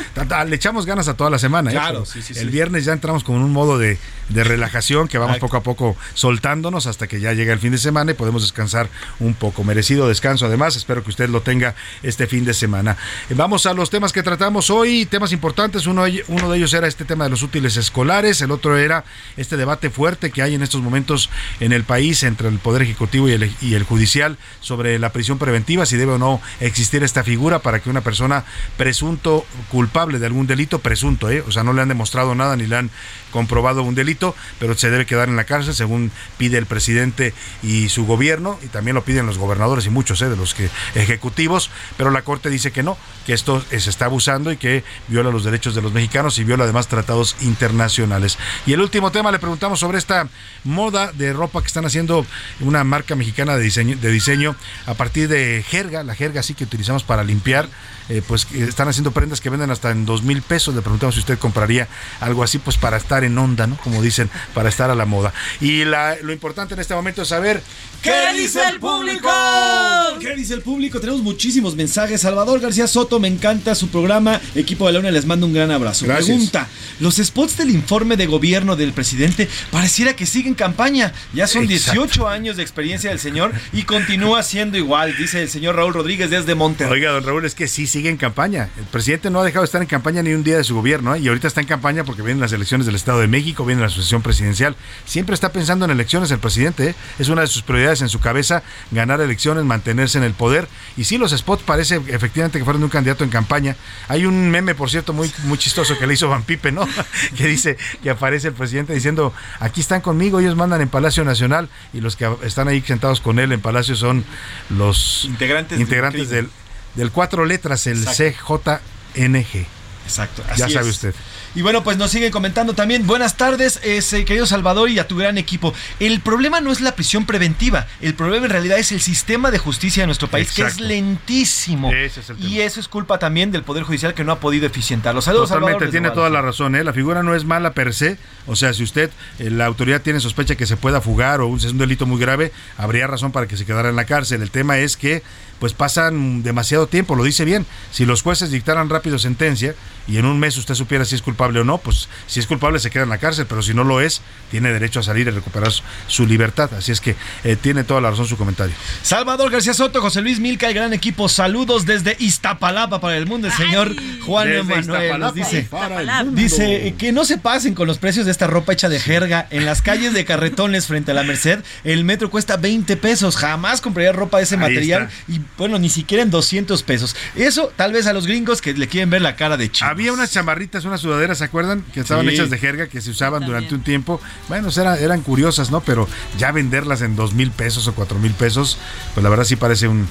le echamos ganas a toda la semana. ¿eh? Claro, sí, sí, El sí. viernes ya entramos con un modo de, de relajación que vamos poco a poco soltándonos hasta que ya llega el fin de semana y podemos descansar un poco. Merecido descanso además, espero que usted lo tenga este fin de semana. Eh, Vamos a los temas que tratamos hoy, temas importantes. Uno, uno de ellos era este tema de los útiles escolares, el otro era este debate fuerte que hay en estos momentos en el país entre el Poder Ejecutivo y el, y el Judicial sobre la prisión preventiva, si debe o no existir esta figura para que una persona presunto culpable de algún delito, presunto, ¿eh? o sea, no le han demostrado nada ni le han comprobado un delito, pero se debe quedar en la cárcel según pide el presidente y su gobierno, y también lo piden los gobernadores y muchos ¿eh? de los que ejecutivos, pero la Corte dice que no, que esto eh, se está abusando y que viola los derechos de los mexicanos y viola además tratados internacionales. Y el último tema le preguntamos sobre esta moda de ropa que están haciendo una marca mexicana de diseño, de diseño a partir de jerga, la jerga así que utilizamos para limpiar, eh, pues están haciendo prendas que venden hasta en dos mil pesos. Le preguntamos si usted compraría algo así, pues para estar en onda, ¿no? Como dicen, para estar a la moda. Y la, lo importante en este momento es saber ¿Qué dice el público? ¿Qué dice el público? Tenemos muchísimos mensajes. Salvador García Soto, me encanta su programa. Equipo de la UNA, les mando un gran abrazo. Gracias. Pregunta: ¿Los spots del informe de gobierno del presidente pareciera que siguen campaña? Ya son Exacto. 18 años de experiencia del señor y continúa siendo igual, dice el señor Raúl Rodríguez desde Monterrey. Oiga, don Raúl, es que sí sigue en campaña. El presidente no ha dejado de estar en campaña ni un día de su gobierno, ¿eh? y ahorita está en campaña porque vienen las elecciones del Estado de México, viene la sucesión presidencial. Siempre está pensando en elecciones el presidente, ¿eh? es una de sus prioridades en su cabeza, ganar elecciones, mantenerse en el poder. Y sí, los spots parece efectivamente que fueron de un candidato en campaña. Hay un meme, por cierto, muy, muy chistoso que le hizo Van Pipe, ¿no? que dice que aparece el presidente diciendo, aquí están conmigo, ellos mandan en Palacio Nacional, y los que están ahí sentados con él en Palacio son los Integrantes integrantes del, del cuatro letras, el Exacto. CJNG. Exacto. Ya así sabe es. usted. Y bueno, pues nos siguen comentando también. Buenas tardes, ese querido Salvador y a tu gran equipo. El problema no es la prisión preventiva. El problema en realidad es el sistema de justicia de nuestro país, que es lentísimo. Ese es el tema. y eso es culpa también del Poder Judicial que no ha podido eficientarlo. Saludos, Totalmente, Salvador, tiene toda la razón. ¿eh? La figura no es mala per se. O sea, si usted, eh, la autoridad tiene sospecha que se pueda fugar o es un delito muy grave, habría razón para que se quedara en la cárcel. El tema es que pues pasan demasiado tiempo, lo dice bien. Si los jueces dictaran rápido sentencia y en un mes usted supiera si es culpable o no, pues si es culpable se queda en la cárcel, pero si no lo es, tiene derecho a salir y recuperar su, su libertad. Así es que eh, tiene toda la razón su comentario. Salvador García Soto, José Luis Milca, el gran equipo. Saludos desde Iztapalapa para el mundo. El señor Juan Emanuel nos dice, dice que no se pasen con los precios de esta ropa hecha de jerga. En las calles de carretones frente a la Merced, el metro cuesta 20 pesos. Jamás compraría ropa de ese Ahí material. está. Y bueno, ni siquiera en 200 pesos. Eso tal vez a los gringos que le quieren ver la cara de chico. Había unas chamarritas, unas sudaderas, ¿se acuerdan? Que estaban Sí. hechas de jerga, que se usaban durante un tiempo. Bueno, o sea, era- eran curiosas, ¿no? Pero ya venderlas en dos mil pesos o cuatro mil pesos, pues la verdad sí parece un...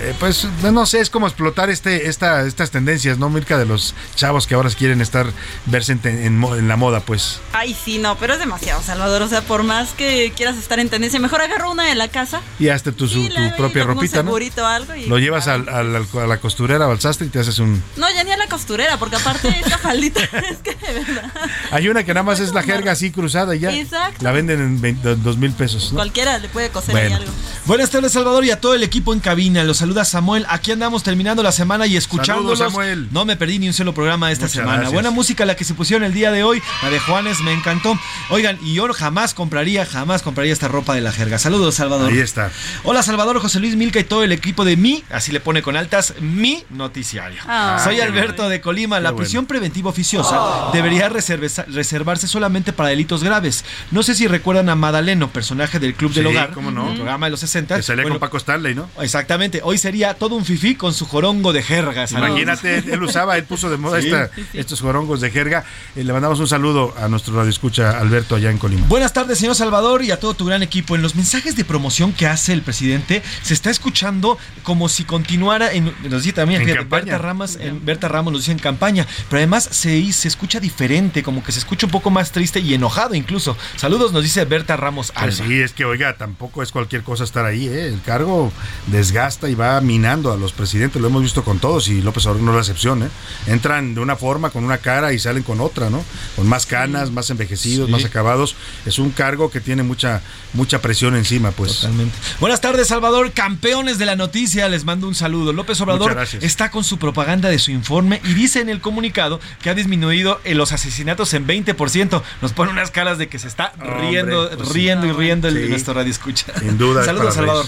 eh, pues no sé, es como explotar este, esta, estas tendencias, ¿no, Mirka? De los chavos que ahora quieren estar, verse en, en en la moda, pues. Ay, sí, no, pero es demasiado, Salvador. O sea, por más que quieras estar en tendencia, mejor agarra una de la casa. Y hasta tu, su- y tu propia ropita, ¿no? algo y- Lo llevas al- al- al- a la costurera o al sastre y te haces un... No, ya ni a la costurera, porque aparte esta faldita es que de verdad. Hay una que nada más es la jerga así cruzada y ya. Exacto. La venden en 20 dos mil pesos, ¿no? Cualquiera le puede coser ahí Bueno. algo. Buenas tardes, Salvador, y a todo el equipo en cabina. Los saluda Samuel. Aquí andamos terminando la semana y escuchándolos. Saludos, Samuel. No me perdí ni un solo programa esta Muchas semana. gracias. Buena música la que se pusieron el día de hoy. La de Juanes me encantó. Oigan, y yo jamás compraría, jamás compraría esta ropa de la jerga. Saludos, Salvador. Ahí está. Hola, Salvador, José Luis Milca y todo el equipo de mi, así le pone con altas, mi noticiario. Ah, Soy Alberto de Colima. La prisión preventiva oficiosa debería reservarse solamente para delitos graves. No sé si recuerdan a Madaleno, personaje del Club del Sí, Hogar, cómo no. el programa de los 60. Que salía Bueno, con Paco Stanley, ¿no? Exactamente, hoy sería todo un fifí con su jorongo de jerga. saludos. Imagínate, él usaba, él puso de moda Sí. esta- estos jorongos de jerga. Eh, le mandamos un saludo a nuestro radioescucha Alberto allá en Colima. Buenas tardes, señor Salvador, y a todo tu gran equipo. En los mensajes de promoción que hace el presidente, se está escuchando como si continuara en. Nos dice también, En fíjate. Berta, Ramas, en, Berta Ramos nos dice en campaña, pero además se, se escucha diferente, como que se escucha un poco más triste y enojado incluso. Saludos, nos dice Berta Ramos Alba. Pues sí, es que oiga, tampoco es cualquier cosa estar ahí, ¿eh? El cargo desgasta y va minando a los presidentes, lo hemos visto con todos y López Obrador no es la excepción, ¿eh? Entran de una forma, con una cara y salen con otra, ¿no? Con más canas, más envejecidos, Sí. más acabados. Es un cargo que tiene mucha, mucha presión encima, pues. Totalmente. Buenas tardes, Salvador. Campeones de la noticia, les mando un saludo. López Obrador está con su propaganda de su informe y dice en el comunicado que ha disminuido en los asesinatos en 20%. Nos pone unas caras de que se está Hombre, riendo, pues sí. riendo y riendo el Sí. nuestro radio escucha. Sin duda Saludos, Salvador.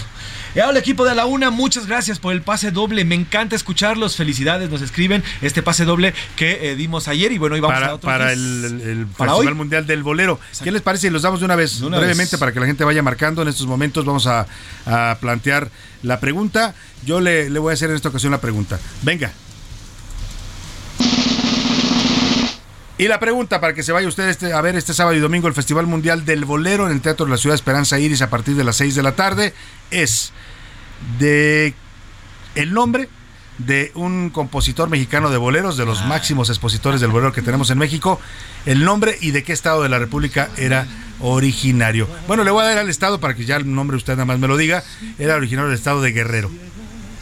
Y ahora el equipo de la UNA, muchas gracias por el pase doble. Me encanta escucharlos. Felicidades, nos escriben este pase doble que eh, dimos ayer. Y bueno, hoy vamos a para, otros para días. el, el- el Para Festival hoy. Mundial del Bolero. ¿Qué les parece si los damos de una vez, De una brevemente, vez. para que la gente vaya marcando? En estos momentos vamos a, a plantear la pregunta. Yo le, le voy a hacer en esta ocasión la pregunta. Venga. Y la pregunta para que se vaya usted este- a ver este sábado y domingo el Festival Mundial del Bolero en el Teatro de la Ciudad Esperanza Iris a partir de las 6 de la tarde es de el nombre de un compositor mexicano de boleros, de los máximos expositores del bolero que tenemos en México, el nombre y de qué estado de la República era originario. Bueno, le voy a dar al estado para que ya el nombre usted nada más me lo diga. Era originario del estado de Guerrero.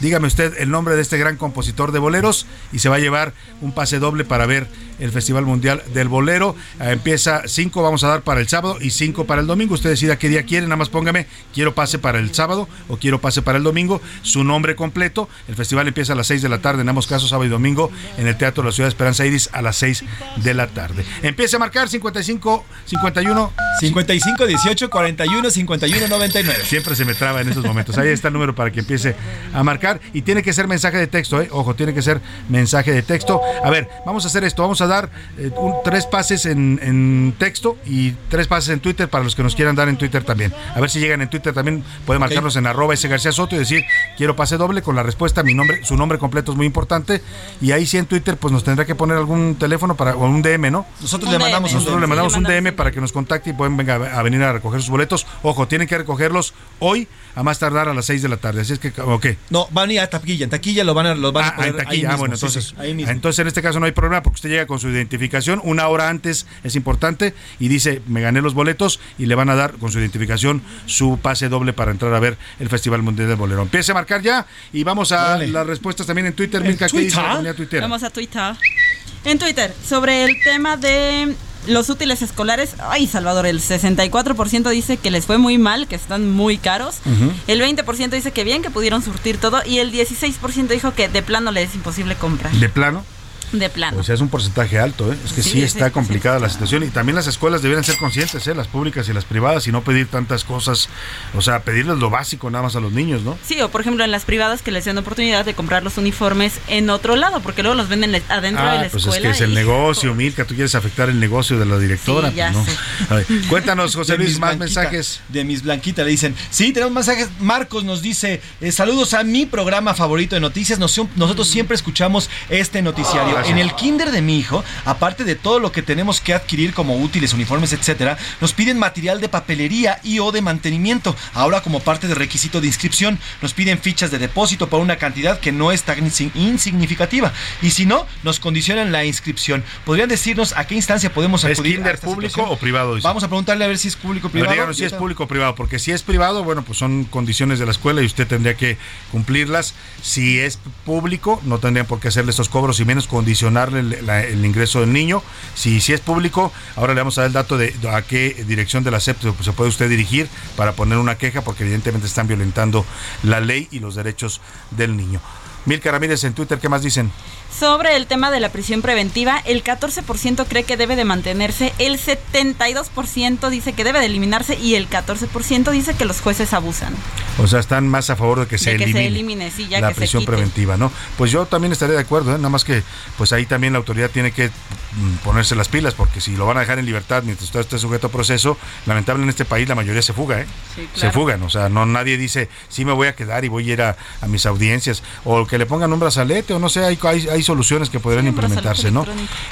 Dígame usted el nombre de este gran compositor de boleros y se va a llevar un pase doble para ver el Festival Mundial del Bolero. Eh, empieza cinco, vamos a dar para el sábado y cinco para el domingo. Usted decida qué día quiere, nada más póngame, quiero pase para el sábado o quiero pase para el domingo, su nombre completo. El festival empieza a las 6 de la tarde, en ambos casos, sábado y domingo, en el Teatro de la Ciudad de Esperanza Iris a las 6 de la tarde. Empieza a marcar 55, 51. 55 18 41 51 99. Siempre se me traba en esos momentos. Ahí está el número para que empiece a marcar. Y tiene que ser mensaje de texto, ¿eh? Ojo, tiene que ser mensaje de texto. A ver, vamos a hacer esto. Vamos a dar eh, un- tres pases en, en texto y tres pases en Twitter para los que nos quieran dar en Twitter también. A ver si llegan en Twitter también. Puede marcarnos en arroba ese García Soto y decir quiero pase doble con la respuesta. Mi nombre, su nombre completo es muy importante. Y ahí sí en Twitter, pues nos tendrá que poner algún teléfono para, o un DM, ¿no? Nosotros le mandamos un Nosotros le mandamos un DM para que nos contacte y pueden venga a venir a recoger sus boletos. Ojo, tienen que recogerlos hoy a más tardar a las 6 de la tarde. Así es que, ok. No, van a ir a taquilla. En taquilla lo van a, los van a Ah, poner en taquilla. ahí Ah, mismo, bueno, sí, entonces, sí, ahí mismo. entonces en este caso no hay problema porque usted llega con su identificación una hora antes, es importante, y dice, me gané los boletos y le van a dar con su identificación su pase doble para entrar a ver el Festival Mundial del Bolero. Empiece a marcar ya y vamos a las respuestas también en Twitter. Milka, ¿qué dice la comunidad tuitera? Vamos a Twitter. En Twitter, sobre el tema de los útiles escolares, ay Salvador, el 64% dice que les fue muy mal, que están muy caros. Ujú. El 20% dice que bien, que pudieron surtir todo. Y el 16% dijo que de plano le es imposible comprar. De plano. De plano. O sea, es un porcentaje alto, ¿eh? Es que sí, Sí, está sí, complicada la situación y también las escuelas deberían ser conscientes, ¿eh? Las públicas y las privadas y no pedir tantas cosas, o sea, pedirles lo básico nada más a los niños, ¿no? Sí, o por ejemplo en las privadas que les den oportunidad de comprar los uniformes en otro lado, porque luego los venden adentro de Ah, la pues escuela. es que es el y- negocio, Milka, tú quieres afectar el negocio de la directora, Sí, ya pues no. A ver, Cuéntanos, José De Luis, más Blanquita, mensajes. De mis Blanquita le dicen, sí, tenemos mensajes. Marcos nos dice, eh, saludos a mi programa favorito de noticias. Nos- nosotros siempre escuchamos este noticiario. En el kinder de mi hijo, aparte de todo lo que tenemos que adquirir como útiles, uniformes, etcétera, nos piden material de papelería y o de mantenimiento. Ahora como parte de requisito de inscripción, nos piden fichas de depósito por una cantidad que no es tan insi- insignificativa. Y si no, nos condicionan la inscripción. ¿Podrían decirnos a qué instancia podemos ¿Es acudir? a kinder esta público situación? o privado? dice? Vamos a preguntarle a ver si es público o A privado. díganos si es público o privado, porque si es privado, bueno, pues son condiciones de la escuela y usted tendría que cumplirlas. Si es público, no tendrían por qué hacerle estos cobros y menos el, ingreso del niño. Si, si es público, ahora le vamos a dar el dato de a qué dirección de la SEP se- se puede usted dirigir para poner una queja, porque evidentemente están violentando la ley y los derechos del niño. Milka Ramírez en Twitter, ¿qué más dicen? Sobre el tema de la prisión preventiva, el 14% cree que debe de mantenerse, el 72% dice que debe de eliminarse y el 14% dice que los jueces abusan. O sea, están más a favor de que se De que se elimine, elimine, sí, ya la que prisión preventiva, ¿no? Pues yo también estaría de acuerdo, ¿eh? nada más que pues ahí también la autoridad tiene que mm, ponerse las pilas, porque si lo van a dejar en libertad mientras usted esté sujeto a proceso, lamentable en este país la mayoría se fuga, ¿eh? Sí, Se fugan, o sea, no nadie dice, sí me voy a quedar y voy a ir a, a mis audiencias, o que le pongan un brazalete, o no sé, hay, hay, hay soluciones que podrían Sí, implementarse, ¿no?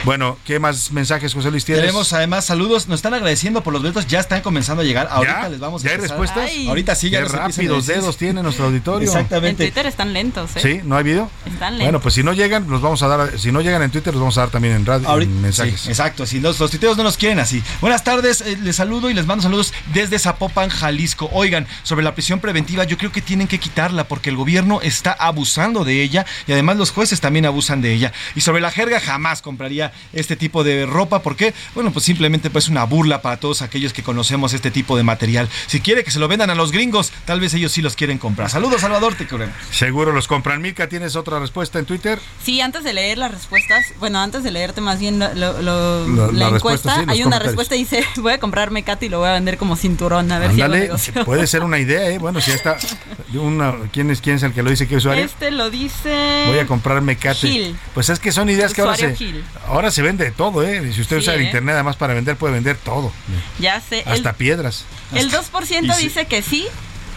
Bueno, ¿qué más mensajes, José Luis, tienes? Tenemos además saludos, nos están agradeciendo por los boletos, ya están comenzando a llegar. Ahorita ¿Ya? les vamos a ¿Ya hay empezar. respuestas? Ay. Ahorita sí, ya Qué rápidos dedos tiene nuestro auditorio. En Exactamente. Twitter están lentos, ¿eh? ¿Sí? ¿No ha habido? Están lentos. Bueno, pues si no llegan, los vamos a dar, si no llegan en Twitter, los vamos a dar también en radio, Ahorita- en mensajes. sí, exacto, si los, los tuiteros no nos quieren así. Buenas tardes, eh, les saludo y les mando saludos desde Zapopan, Jalisco. Oigan, sobre la prisión preventiva, yo creo que tienen que quitarla porque el gobierno está abusando de ella y además los jueces también abusan de ella. Y sobre la jerga, jamás compraría este tipo de ropa. ¿Por qué? Bueno, pues simplemente pues una burla para todos aquellos que conocemos este tipo de material. Si quiere que se lo vendan a los gringos, tal vez ellos sí los quieren comprar. Saludos, Salvador, te queremos. Seguro los compran. Milka, ¿tienes otra respuesta en Twitter? Sí, antes de leer las respuestas, bueno, antes de leerte más bien lo- lo- lo- La- la, la encuesta, sí, hay una respuesta y dice, voy a comprar Mecate y lo voy a vender como cinturón, a ver si puede ser una idea, ¿eh? Bueno, si ya está. Una, ¿quién, es, ¿Quién es el que lo dice? ¿Qué usuario? Este lo dice... Voy a comprar mecate. Gil. Pues es que son ideas que ahora se, Gil. ahora se vende de todo, ¿eh? Si usted Sí, usa el ¿eh? internet además para vender, puede vender todo. Ya sé. El, Hasta piedras. el 2% Y sí. dice que sí.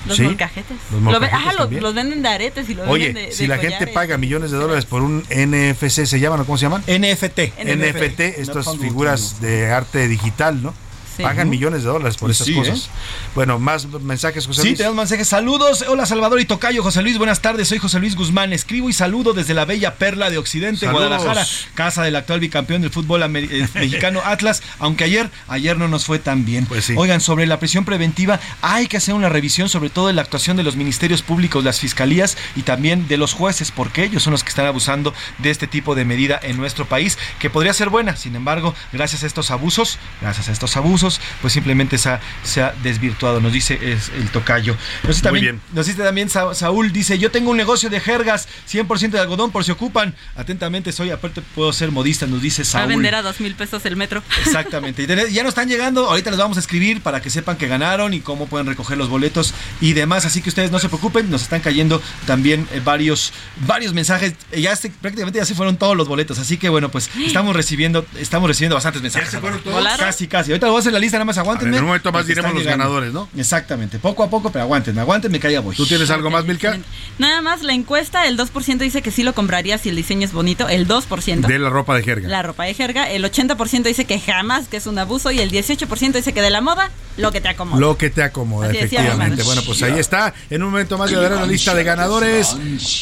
Los Sí, molcajetes. los molcajetes ajá, lo- también. los venden de aretes y los Oye, venden de, si de la gente paga millones de dólares por un NFC, ¿se llaman o cómo se llaman? NFT. NFT, estas figuras de arte digital, ¿no? Sí. Pagan millones de dólares por Y esas sí, cosas. ¿eh? Bueno, más mensajes, José Sí, Luis. tenemos mensajes. Saludos. Hola, Salvador y Tocayo. José Luis, buenas tardes. Soy José Luis Guzmán. Escribo y saludo desde la bella perla de Occidente, Saludos. Guadalajara, casa del actual bicampeón del fútbol eh, mexicano Atlas. Aunque ayer, ayer no nos fue tan bien. Pues sí. Oigan, sobre la prisión preventiva, hay que hacer una revisión sobre todo de la actuación de los ministerios públicos, las fiscalías y también de los jueces, porque ellos son los que están abusando de este tipo de medida en nuestro país, que podría ser buena. Sin embargo, gracias a estos abusos, gracias a estos abusos, pues simplemente se ha, se ha desvirtuado, nos dice es el tocayo. Nos dice Muy también, bien. nos dice también Sa- Saúl, dice, yo tengo un negocio de jergas, 100% de algodón por si ocupan. Atentamente soy, aparte puedo ser modista, nos dice Va a Saúl. vender a dos mil pesos el metro. Exactamente. Y ya nos están llegando, ahorita les vamos a escribir para que sepan que ganaron y cómo pueden recoger los boletos y demás. Así que ustedes no se preocupen, nos están cayendo también eh, varios, varios mensajes. Ya se- prácticamente ya se fueron todos los boletos. Así que bueno, pues estamos recibiendo, estamos recibiendo bastantes mensajes. se fueron todos? Casi, casi. Ahorita lo voy a hacer puse la lista, nada más aguántenme. en un momento más diremos los llegando. ganadores, ¿no? Exactamente, poco a poco, pero aguántenme, aguántenme que voy. ¿Tú tienes algo más, Milka? Nada más la encuesta, el 2% dice que sí lo compraría si el diseño es bonito, el 2%. De la ropa de jerga. La ropa de jerga, el 80% dice que jamás, que es un abuso, y el 18% dice que de la moda, lo que te acomoda. Lo que te acomoda, Así efectivamente. Bueno, pues ahí está. En un momento más de dar la lista de ganadores.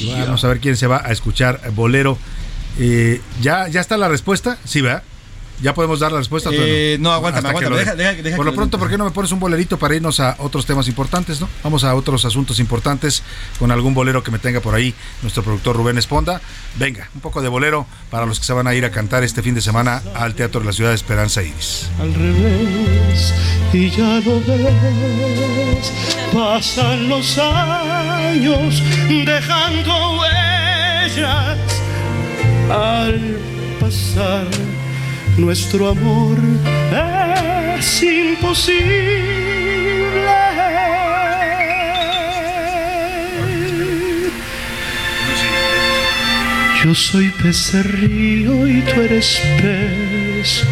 Vamos a ver quién se va a escuchar bolero. Eh, ¿ya, ¿Ya está la respuesta? Sí, ¿verdad? ¿Ya podemos dar la respuesta? Eh, no, aguántame, aguántame, lo deja- de- deja- deja Por lo pronto. ¿por qué no me pones un bolerito para irnos a otros temas importantes, no? Vamos a otros asuntos importantes con algún bolero que me tenga por ahí nuestro productor Rubén Esponda. Venga, un poco de bolero para los que se van a ir a cantar este fin de semana al Teatro de la Ciudad de Esperanza Iris. al revés y ya lo ves. Pasan los años dejando huellas al pasar. Nuestro amor es imposible. Yo soy pez de río y tú eres pez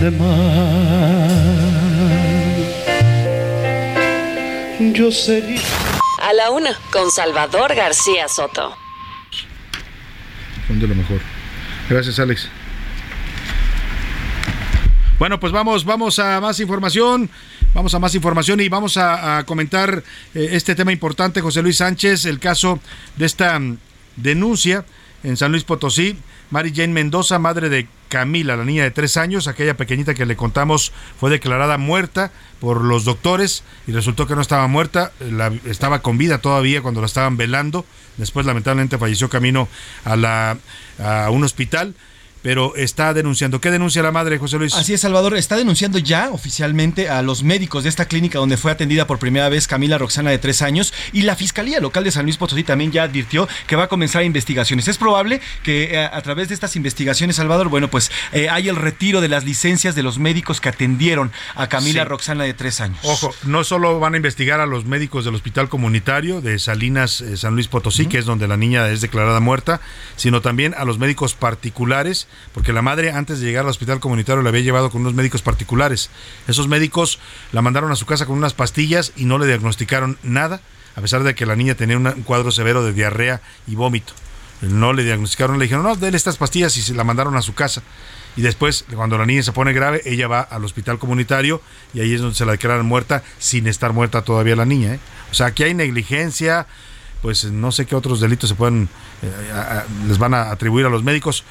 de mar. Yo sería. A la una, con Salvador García Soto. Son de lo mejor. Gracias, Alex. Bueno, pues vamos, vamos a más información. Vamos a más información y vamos a, comentar eh, este tema importante, José Luis Sánchez, el caso de esta denuncia en San Luis Potosí. Mary Jane Mendoza, madre de Camila, la niña de tres años, aquella pequeñita que le contamos fue declarada muerta por los doctores y resultó que no estaba muerta, la- estaba con vida todavía cuando la estaban velando. Después, lamentablemente, falleció camino a, la, a un hospital, pero está denunciando. ¿Qué denuncia la madre, José Luis? Así es, Salvador. Está denunciando ya oficialmente a los médicos de esta clínica donde fue atendida por primera vez Camila Roxana de tres años y la Fiscalía Local de San Luis Potosí también ya advirtió que va a comenzar investigaciones. Es probable que eh, a, través de estas investigaciones, Salvador, bueno, pues eh, hay el retiro de las licencias de los médicos que atendieron a Camila Sí. Roxana de tres años. Ojo, no solo van a investigar a los médicos del hospital comunitario de Salinas, eh, San Luis Potosí, que es donde la niña es declarada muerta, sino también a los médicos particulares, porque la madre antes de llegar al hospital comunitario la había llevado con unos médicos particulares. Esos médicos la mandaron a su casa con unas pastillas y no le diagnosticaron nada, a pesar de que la niña tenía un cuadro severo de diarrea y vómito. No le diagnosticaron, le dijeron, no, déle estas pastillas y se la mandaron a su casa. Y después, cuando la niña se pone grave, ella va al hospital comunitario y ahí es donde se la declaran muerta sin estar muerta todavía la niña. ¿eh? O sea, aquí hay negligencia, pues no sé qué otros delitos se pueden, a- les van a atribuir a los médicos,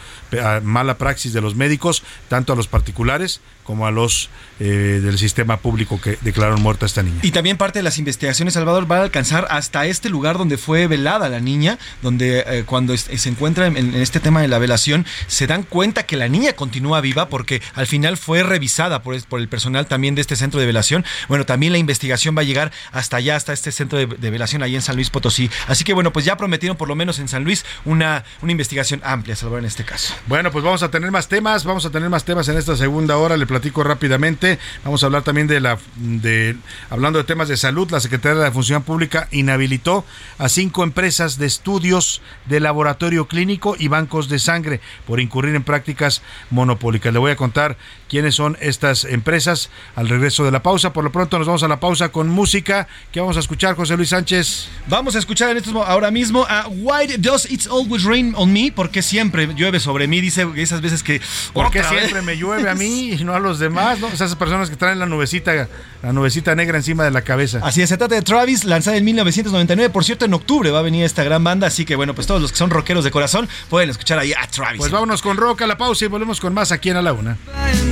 a mala praxis de los médicos, tanto a los particulares como a los eh, del sistema público que declararon muerta a esta niña. Y también parte de las investigaciones, Salvador, va a alcanzar hasta este lugar donde fue velada la niña, donde eh, cuando es- se encuentra en, en este tema de la velación, se dan cuenta que la niña continúa viva porque al final fue revisada por, el personal también de este centro de velación. Bueno, también la investigación va a llegar hasta allá, hasta este centro de, de velación ahí en San Luis Potosí. Así que bueno, pues ya prometieron por lo menos en San Luis una, una investigación amplia, Salvador, en este caso. Bueno, pues vamos a tener más temas, vamos a tener más temas en esta segunda hora, le platico rápidamente. Vamos a hablar también de la de hablando de temas de salud, la Secretaría de la Función Pública inhabilitó a cinco empresas de estudios de laboratorio clínico y bancos de sangre por incurrir en prácticas monopólicas. Le voy a contar quiénes son estas empresas al regreso de la pausa. Por lo pronto nos vamos a la pausa con música. ¿Qué vamos a escuchar, José Luis Sánchez? Vamos a escuchar en estos ahora mismo a Why Does It Always Rain on Me? Porque siempre llueve sobre mí, dice esas veces que... ¿Por qué otra vez. siempre me llueve a mí y no a los demás? ¿no? O sea, esas personas que traen la nubecita, la nubecita negra encima de la cabeza. Así es, se trata de Travis, lanzada en 1999. Por cierto, en octubre va a venir esta gran banda, así que bueno, pues todos los que son rockeros de corazón pueden escuchar ahí a Travis. Pues vámonos con rock a la pausa y volvemos con más aquí en A la Una.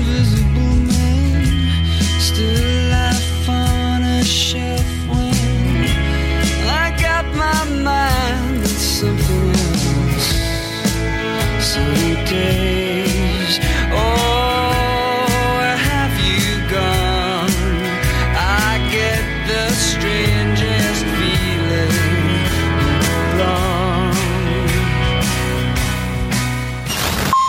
invisible man still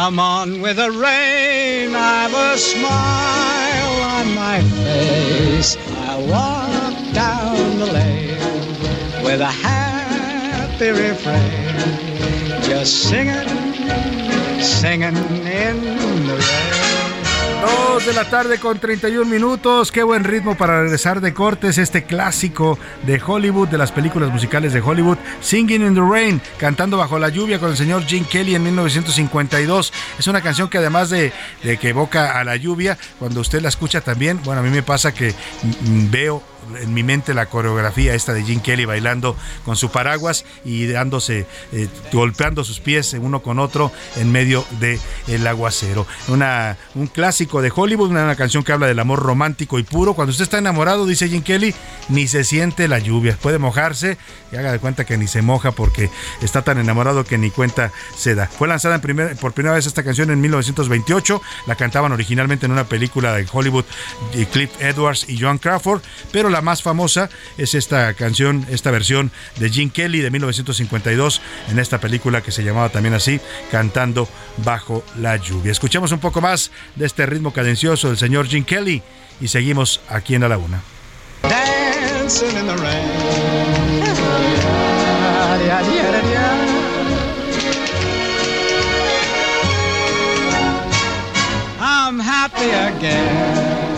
Come on with the rain, I've a smile on my face. I walk down the lane with a happy refrain, just singing, singing in the rain. Dos de la tarde con 31 minutos. Qué buen ritmo para regresar de cortes. Este clásico de Hollywood, de las películas musicales de Hollywood, Singing in the Rain, cantando bajo la lluvia con el señor Gene Kelly en 1952. Es una canción que además de, de que evoca a la lluvia, cuando usted la escucha también, bueno, a mí me pasa que mm, veo en mi mente la coreografía esta de Gene Kelly bailando con su paraguas y dándose, eh, golpeando sus pies uno con otro en medio del el aguacero. Una, un clásico de Hollywood, una, canción que habla del amor romántico y puro. Cuando usted está enamorado, dice Gene Kelly, ni se siente la lluvia. Puede mojarse y haga de cuenta que ni se moja porque está tan enamorado que ni cuenta se da. Fue lanzada en primer- por primera vez esta canción en 1928. La cantaban originalmente en una película de Hollywood de Cliff Edwards y Joan Crawford, pero la más famosa es esta canción, esta versión de Gene Kelly de 1952 en esta película que se llamaba también así, Cantando bajo la lluvia. Escuchamos un poco más de este ritmo cadencioso del señor Gene Kelly y seguimos aquí en la rain. I'm happy again.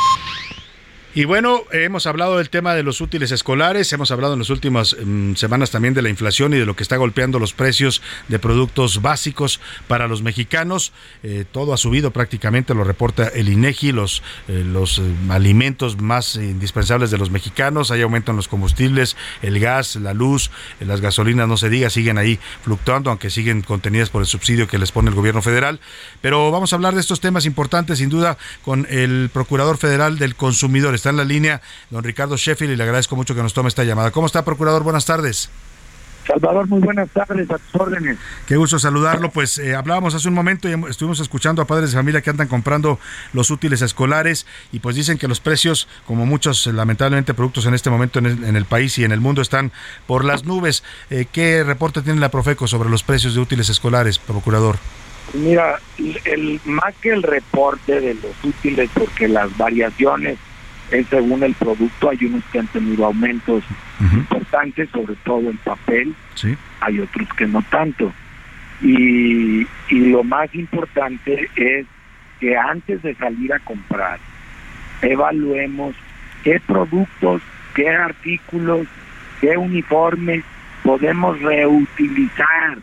Y bueno, hemos hablado del tema de los útiles escolares, hemos hablado en las últimas mm, semanas también de la inflación y de lo que está golpeando los precios de productos básicos para los mexicanos. Eh, todo ha subido prácticamente, lo reporta el INEGI, los, eh, los eh, alimentos más indispensables de los mexicanos. Hay aumento en los combustibles, el gas, la luz, las gasolinas, no se diga, siguen ahí fluctuando, aunque siguen contenidas por el subsidio que les pone el gobierno federal. Pero vamos a hablar de estos temas importantes, sin duda, con el Procurador Federal del Consumidor. Está en la línea don Ricardo Sheffield y le agradezco mucho que nos tome esta llamada. ¿Cómo está, Procurador? Buenas tardes. Salvador, muy buenas tardes, a tus órdenes. Qué gusto saludarlo. Pues eh, hablábamos hace un momento y estuvimos escuchando a padres de familia que andan comprando los útiles escolares y pues dicen que los precios, como muchos lamentablemente productos en este momento en el, en el país y en el mundo, están por las nubes. Eh, ¿Qué reporte tiene la Profeco sobre los precios de útiles escolares, Procurador? Mira, el, más que el reporte de los útiles, porque las variaciones es según el producto, hay unos que han tenido aumentos importantes, sobre todo en papel, Sí. hay otros que no tanto. Y, y lo más importante es que antes de salir a comprar, evaluemos qué productos, qué artículos, qué uniformes podemos reutilizar,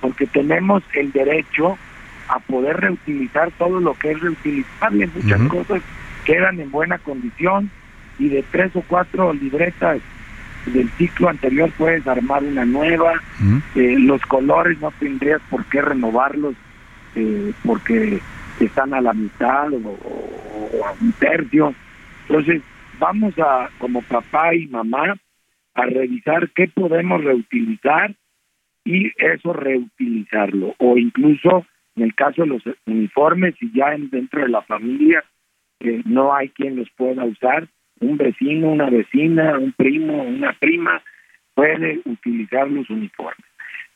porque tenemos el derecho a poder reutilizar todo lo que es reutilizable. Muchas Ujú. cosas quedan en buena condición y de tres o cuatro libretas del ciclo anterior puedes armar una nueva. Eh, los colores no tendrías por qué renovarlos eh, porque están a la mitad o, o- a un tercio. Entonces, vamos a, como papá y mamá, a revisar qué podemos reutilizar y eso reutilizarlo. O incluso, en el caso de los uniformes, si ya en- dentro de la familia eh, no hay quien los pueda usar, un vecino, una vecina, un primo, una prima, puede utilizar los uniformes.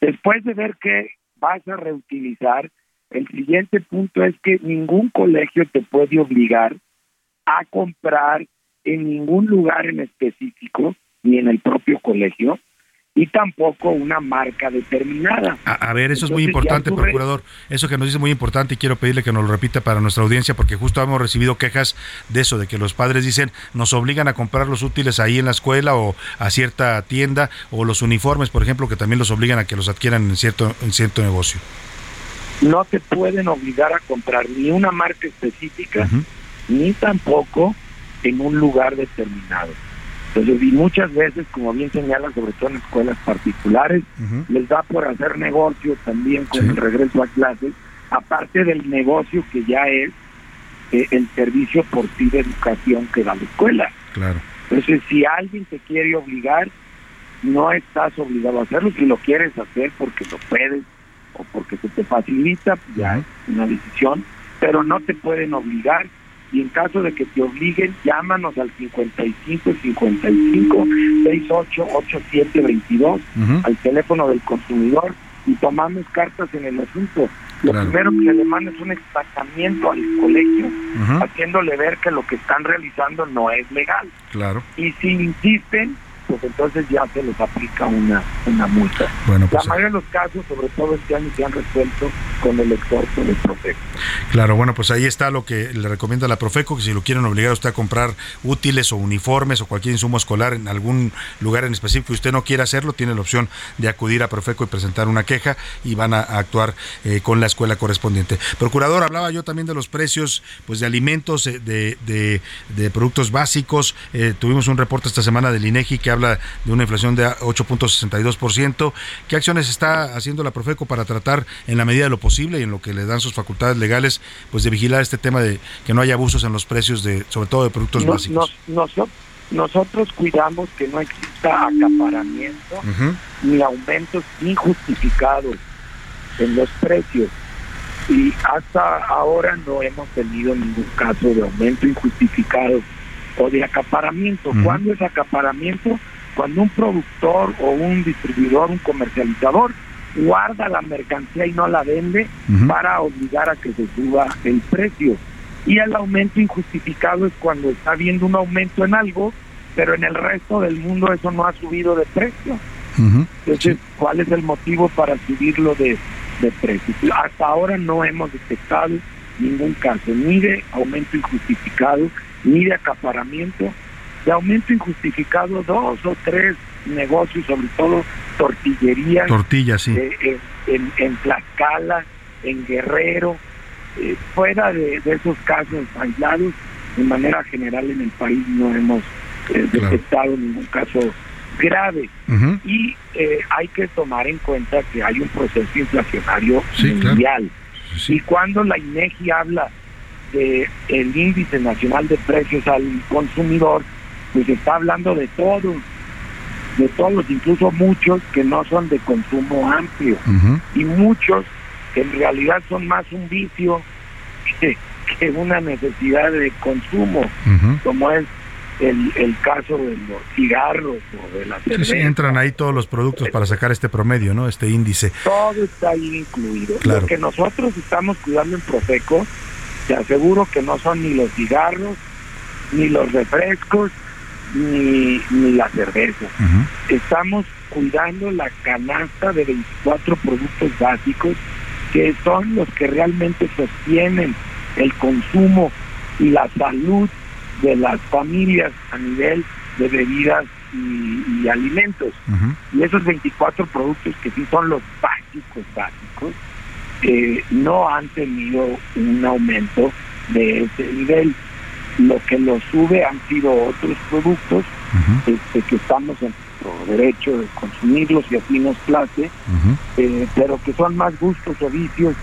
Después de ver qué vas a reutilizar, el siguiente punto es que ningún colegio te puede obligar a comprar en ningún lugar en específico, ni en el propio colegio, y tampoco una marca determinada. A, a ver, eso es muy importante, procurador. Eso que nos dice es muy importante y quiero pedirle que nos lo repita para nuestra audiencia porque justo hemos recibido quejas de eso, de que los padres dicen nos obligan a comprar los útiles ahí en la escuela o a cierta tienda o los uniformes, por ejemplo, que también los obligan a que los adquieran en cierto, en cierto negocio. no te pueden obligar a comprar ni una marca específica, ni tampoco en un lugar determinado. Entonces, y muchas veces, como bien señala, sobre todo en escuelas particulares, les da por hacer negocio también con el regreso a clases, aparte del negocio que ya es eh, el servicio por sí de educación que da la escuela. Claro. Entonces, si alguien te quiere obligar, no estás obligado a hacerlo. Si lo quieres hacer porque lo puedes o porque se te facilita, pues ya es una decisión, pero no te pueden obligar. Y en caso de que te obliguen, llámanos al 55 55 68 87 22 al teléfono del consumidor y tomamos cartas en el asunto. Lo primero que se le manda es un destacamiento al colegio, haciéndole ver que lo que están realizando no es legal. Claro. Y si insisten, pues entonces ya se les aplica una, una multa. Bueno, La pues, mayoría de los casos, sobre todo este año, se han resuelto con el exhorto del Profeco. Claro, bueno, pues ahí está lo que le recomienda la Profeco, que si lo quieren obligar a usted a comprar útiles o uniformes o cualquier insumo escolar en algún lugar en específico y usted no quiere hacerlo, tiene la opción de acudir a Profeco y presentar una queja y van a, actuar eh, con la escuela correspondiente. Procurador, hablaba yo también de los precios pues de alimentos, eh, de, de, de productos básicos. Eh, tuvimos un reporte esta semana del INEGI que habla de una inflación de 8.62%. ¿Qué acciones está haciendo la Profeco para tratar en la medida de lo posible y en lo que le dan sus facultades legales, pues de vigilar este tema de que no haya abusos en los precios de, sobre todo de productos No- básicos? nos- noso- nosotros cuidamos que no exista acaparamiento Ujú. ni aumentos injustificados en los precios. Y hasta ahora no hemos tenido ningún caso de aumento injustificado o de acaparamiento. Ujú. ¿Cuándo es acaparamiento? Cuando un productor o un distribuidor, un comercializador, guarda la mercancía y no la vende para obligar a que se suba el precio. Y el aumento injustificado es cuando está habiendo un aumento en algo, pero en el resto del mundo eso no ha subido de precio. Entonces, ¿cuál es el motivo para subirlo de, de precio? Hasta ahora no hemos detectado ningún caso, ni de aumento injustificado, ni de acaparamiento. De aumento injustificado, dos o tres negocios, sobre todo tortillerías, Tortillas, sí. eh, en, en, en Tlaxcala, en Guerrero, eh, fuera de, de esos casos aislados, de manera general en el país no hemos eh, detectado ningún caso grave. Ujú. Y eh, hay que tomar en cuenta que hay un proceso inflacionario Sí, claro. mundial. Y cuando la INEGI habla de el índice nacional de precios al consumidor, pues está hablando de todos, de todos, incluso muchos que no son de consumo amplio y muchos que en realidad son más un vicio que, que una necesidad de consumo, como es el, el caso de los cigarros o de la Sí, cerveza. sí, entran ahí todos los productos para sacar este promedio, ¿no? Este índice. Todo está ahí incluido. Claro. Lo que nosotros estamos cuidando en Profeco, te aseguro que no son ni los cigarros, ni los refrescos, ni, ni la cerveza. Estamos cuidando la canasta de 24 productos básicos que son los que realmente sostienen el consumo y la salud de las familias a nivel de bebidas y, y alimentos. Y esos 24 productos que sí son los básicos, básicos, eh, no han tenido un aumento de ese nivel. Lo que lo sube han sido otros productos este, que estamos en nuestro derecho de consumirlos y así nos place, eh, pero que son más gustos o vicios,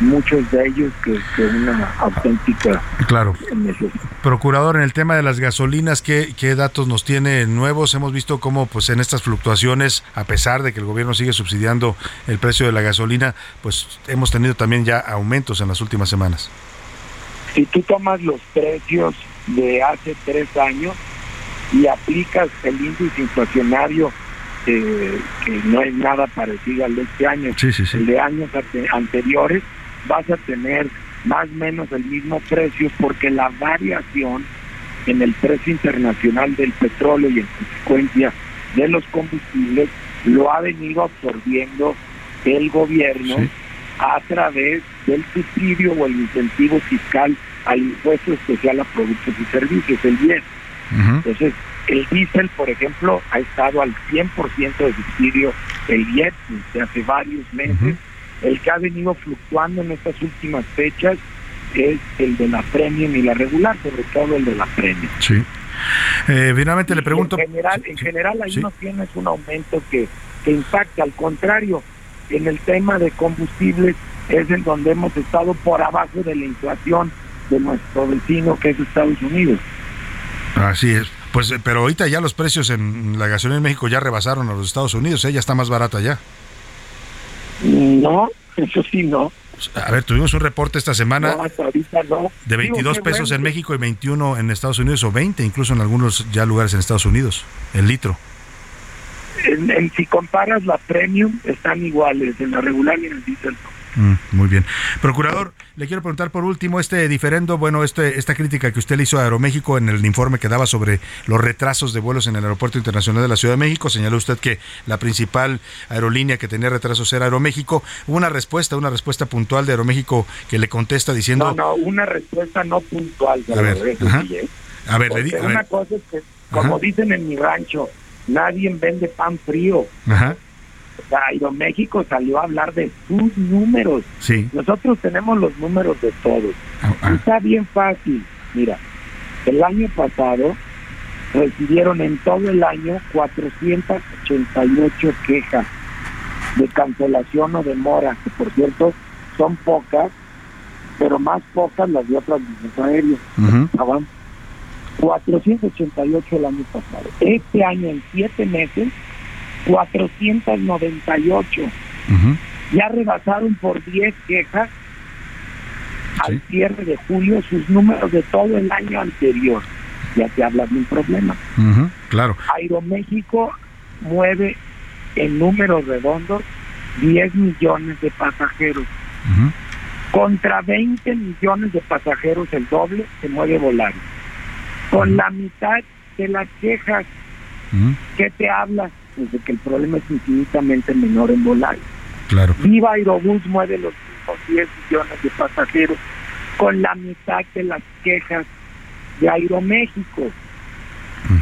muchos de ellos que, que una auténtica Claro. necesidad. Procurador, en el tema de las gasolinas, ¿qué, qué datos nos tiene nuevos? Hemos visto cómo pues en estas fluctuaciones, a pesar de que el gobierno sigue subsidiando el precio de la gasolina, pues hemos tenido también ya aumentos en las últimas semanas. Si tú tomas los precios de hace tres años y aplicas el índice inflacionario, eh, que no es nada parecido al de este año, el de años ante- anteriores, vas a tener más o menos el mismo precio porque la variación en el precio internacional del petróleo y en consecuencia de los combustibles lo ha venido absorbiendo el gobierno a través del subsidio o el incentivo fiscal al impuesto especial a productos y servicios, el IES. Entonces, el diésel, por ejemplo, ha estado al 100% de subsidio el IES desde hace varios meses. El que ha venido fluctuando en estas últimas fechas es el de la premium y la regular, sobre todo el de la premium. Sí. Eh, finalmente le pregunto. En general, en general ahí no tienes un aumento que, que impacte, al contrario, en el tema de combustibles es en donde hemos estado por abajo de la inflación de nuestro vecino que es Estados Unidos. Así es. Pues, eh, pero ahorita ya los precios en la gasolina en México ya rebasaron a los Estados Unidos, ¿eh? ya está más barata ya. No, eso sí no. A ver, tuvimos un reporte esta semana No, hasta ahorita no. de 22 Digo, qué pesos bueno en México y 21 en Estados Unidos, o 20 incluso en algunos ya lugares en Estados Unidos, el litro. En, en- si comparas la premium, están iguales, en la regular y en el diésel. Mm, muy bien. Procurador, le quiero preguntar por último este diferendo, bueno, este, esta crítica que usted le hizo a Aeroméxico en el informe que daba sobre los retrasos de vuelos en el Aeropuerto Internacional de la Ciudad de México. Señaló usted que la principal aerolínea que tenía retrasos era Aeroméxico. Hubo una respuesta, una respuesta puntual de Aeroméxico que le contesta diciendo... No, no, una respuesta no puntual. A ver, ajá. ¿eh? A ver, le di- ver. una cosa es que, como Ajá. dicen en mi rancho, nadie vende pan frío. Ajá, O sea, Aeroméxico salió a hablar de sus números. sí. Nosotros tenemos los números de todos. Ah, Está bien fácil. Mira, el año pasado recibieron en todo el año 488 quejas de cancelación o demora, que por cierto son pocas, pero más pocas las de otras aéreas. Ah, bueno. 488 el año pasado. Este año, en siete meses, 498. Ya rebasaron por 10 quejas al cierre de julio sus números de todo el año anterior. Ya te hablas de un problema. Claro. Aeroméxico mueve en números redondos 10 millones de pasajeros. Contra 20 millones de pasajeros, el doble, se mueve Volaris. Con la mitad de las quejas, ¿qué te habla? Pues de que el problema es infinitamente menor en Volaris. Claro. Viva Aerobús mueve los mismos 10 millones de pasajeros con la mitad de las quejas de Aeroméxico.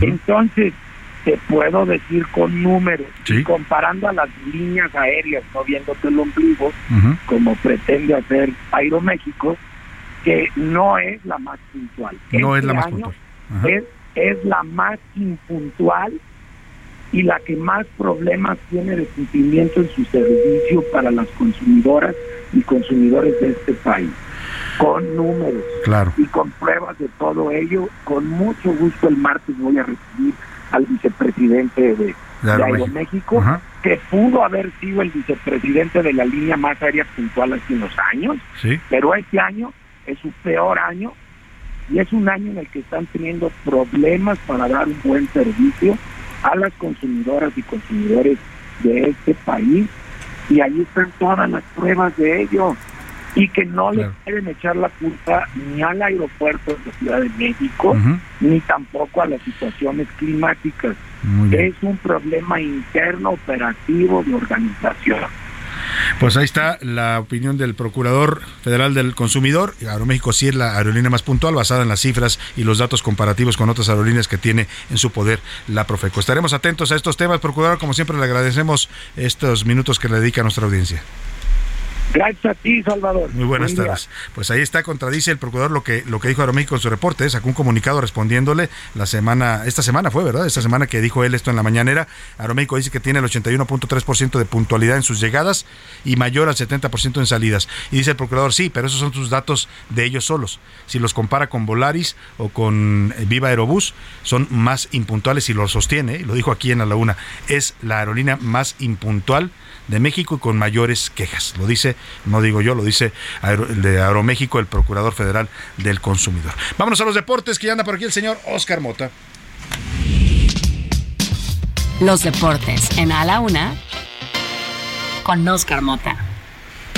Entonces, te puedo decir con números, comparando a las líneas aéreas, no viéndote el ombligo, como pretende hacer Aeroméxico, que no es la más puntual. No es la Este más año puntual. Es, es la más impuntual y la que más problemas tiene de cumplimiento en su servicio para las consumidoras y consumidores de este país. Con números Claro. y con pruebas de todo ello, con mucho gusto el martes voy a recibir al vicepresidente de, de Aeroméxico. Que pudo haber sido el vicepresidente de la línea más aérea puntual hace unos años, Sí. pero este año es su peor año y es un año en el que están teniendo problemas para dar un buen servicio a las consumidoras y consumidores de este país y ahí están todas las pruebas de ello y que no le pueden echar la culpa ni al aeropuerto de la Ciudad de México ni tampoco a las situaciones climáticas. Es un problema interno operativo de organización. Pues ahí está la opinión del Procurador Federal del Consumidor. Aeroméxico sí es la aerolínea más puntual, basada en las cifras y los datos comparativos con otras aerolíneas que tiene en su poder la Profeco. Estaremos atentos a estos temas, Procurador. Como siempre, le agradecemos estos minutos que le dedica a nuestra audiencia. Gracias a ti, Salvador. Muy buenas Buen día. tardes. Pues ahí está, contradice el procurador lo que lo que dijo Aeroméxico en su reporte, sacó un comunicado respondiéndole la semana, esta semana fue, ¿verdad? Esta semana que dijo él esto en la mañanera, Aeroméxico dice que tiene el 81.3% de puntualidad en sus llegadas y mayor al 70% en salidas. Y dice el procurador, sí, pero esos son sus datos de ellos solos. Si los compara con Volaris o con eh, Viva Aerobús, son más impuntuales y lo sostiene, y lo dijo aquí en la Laguna, es la aerolínea más impuntual de México y con mayores quejas. Lo dice, no digo yo, lo dice el de Aeroméxico, el Procurador Federal del Consumidor. Vámonos a los deportes, que ya anda por aquí el señor Oscar Mota. Los deportes en A la Una con Oscar Mota.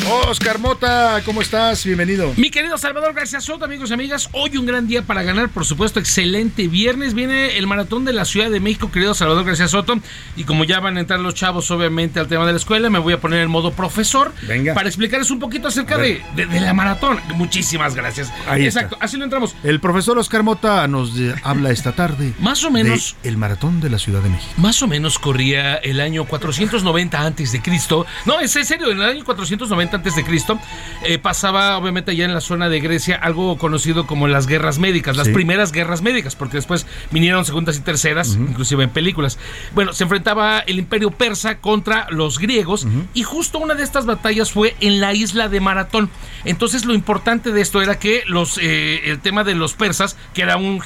Oscar Mota, ¿cómo estás? Bienvenido. Mi querido Salvador García Soto, amigos y amigas, hoy un gran día para ganar, por supuesto, excelente viernes. Viene el maratón de la Ciudad de México, querido Salvador García Soto. Y como ya van a entrar los chavos, obviamente, al tema de la escuela, me voy a poner en modo profesor Venga. para explicarles un poquito acerca de, ver. de- de la maratón. Muchísimas gracias. Ahí está. Exacto, así lo entramos. El profesor Oscar Mota nos habla esta tarde. Más o menos. de el maratón de la Ciudad de México. Más o menos corría el año 490 antes de Cristo. No, es en serio, en el año 490 90 antes de Cristo, eh, pasaba obviamente allá en la zona de Grecia algo conocido como las guerras médicas, las Sí. primeras guerras médicas, porque después vinieron segundas y terceras, inclusive en películas. Bueno, se enfrentaba el imperio persa contra los griegos y justo una de estas batallas fue en la isla de Maratón. Entonces lo importante de esto era que los eh, el tema de los persas, que era un,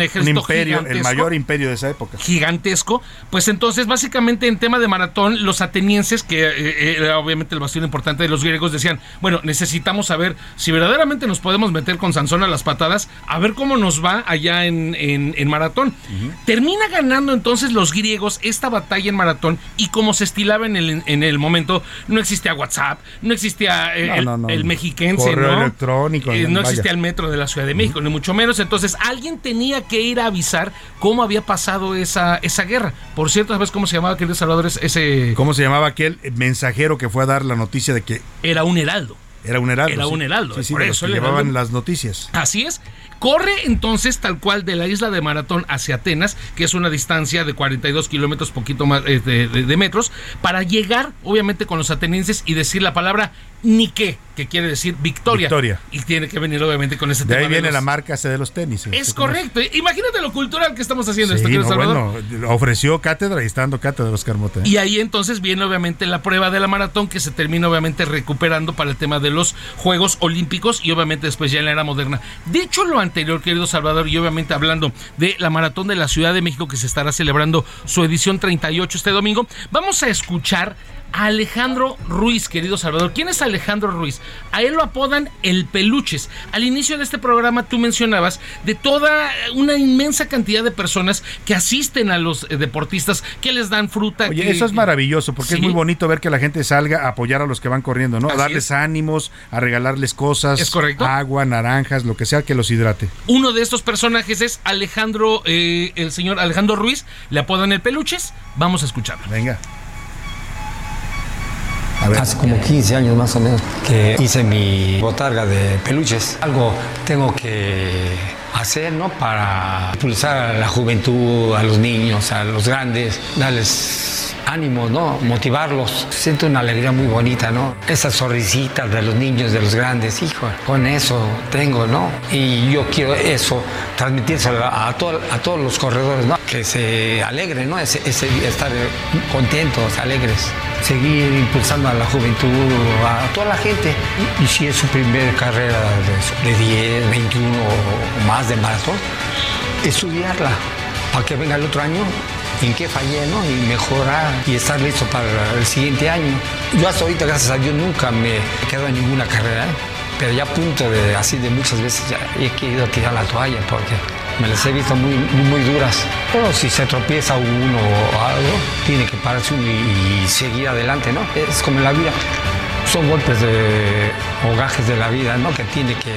ejército imperio, el mayor imperio de esa época. gigantesco, pues entonces básicamente en tema de maratón los atenienses, que eh, era obviamente el bastión importante de los griegos, decían, bueno, necesitamos saber si verdaderamente nos podemos meter con Sansón a las patadas, a ver cómo nos va allá en, en- en maratón. Termina ganando entonces los griegos esta batalla en maratón y como se estilaba en el, en el momento, no existía WhatsApp, no existía eh, No, el, no, no. el mexiquense, Correo ¿no? electrónico, Eh, no existía el metro de la Ciudad de México, ni mucho menos. Entonces, alguien tenía que ir a avisar cómo había pasado esa, esa guerra. Por cierto, ¿sabes cómo se llamaba, querido Salvador? Es- Ese ¿Cómo se llamaba aquel mensajero que fue a dar la noticia de que era un heraldo. era un heraldo? Era sí. un heraldo, Sí, sí, por de los eso que el llevaban heraldo- las noticias. Así es. Corre entonces tal cual de la isla de Maratón hacia Atenas, que es una distancia de 42 kilómetros, poquito más eh, de, de- de metros, para llegar, obviamente, con los atenienses y decir la palabra Nike, que quiere decir victoria. Victoria. Y tiene que venir, obviamente, con ese De tema. ahí viene los- la marca ese de los tenis. Es Este, ¿cómo correcto. Imagínate lo cultural que estamos haciendo Sí, esto, no, Salvador. bueno, ofreció cátedra y está dando cátedra Oscar Mota. Y ahí entonces viene obviamente la prueba de la maratón que se termina obviamente recuperando para el tema de los Juegos Olímpicos y obviamente después ya en la era moderna. Dicho lo anterior, querido Salvador, y obviamente hablando de la maratón de la Ciudad de México que se estará celebrando su edición 38 este domingo, vamos a escuchar Alejandro Ruiz, querido Salvador. ¿Quién es Alejandro Ruiz? A él lo apodan el Peluches. Al inicio de este programa tú mencionabas de toda una inmensa cantidad de personas que asisten a los eh, deportistas, que les dan fruta. Oye, que- eso es maravilloso porque es muy bonito ver que la gente salga a apoyar a los que van corriendo, ¿no? A darles es. ánimos, a regalarles cosas, ¿Es correcto? agua, naranjas, lo que sea que los hidrate. Uno de estos personajes es Alejandro, eh, el señor Alejandro Ruiz, le apodan el Peluches. Vamos a escucharlo. Venga. Hace como 15 años más o menos que hice mi botarga de peluches. Algo tengo que hacer, ¿no? Para impulsar a la juventud, a los niños, a los grandes, darles ánimo, ¿no? Motivarlos. Siento una alegría muy bonita, ¿no? Esas sonrisitas de los niños, de los grandes, hijo, con eso tengo, ¿no? Y yo quiero eso, transmitírselo a, todo- a todos los corredores, ¿no? Que se alegren, ¿no? Ese, estar contentos, alegres. Seguir impulsando a la juventud, a toda la gente. Y, y si es su primera carrera de, de 10, 21 o más de maratón, estudiarla para que venga el otro año en qué fallé, ¿no? Y mejorar y estar listo para el siguiente año. Yo hasta ahorita, gracias a Dios, nunca me he quedado en ninguna carrera, ¿eh? pero ya a punto de, así de muchas veces, ya he querido tirar la toalla porque me las he visto muy, muy, duras. Pero si se tropieza uno o algo, tiene que pararse uno y, y seguir adelante, ¿no? Es como en la vida. Son golpes de, o gajes de la vida, ¿no? Que tiene que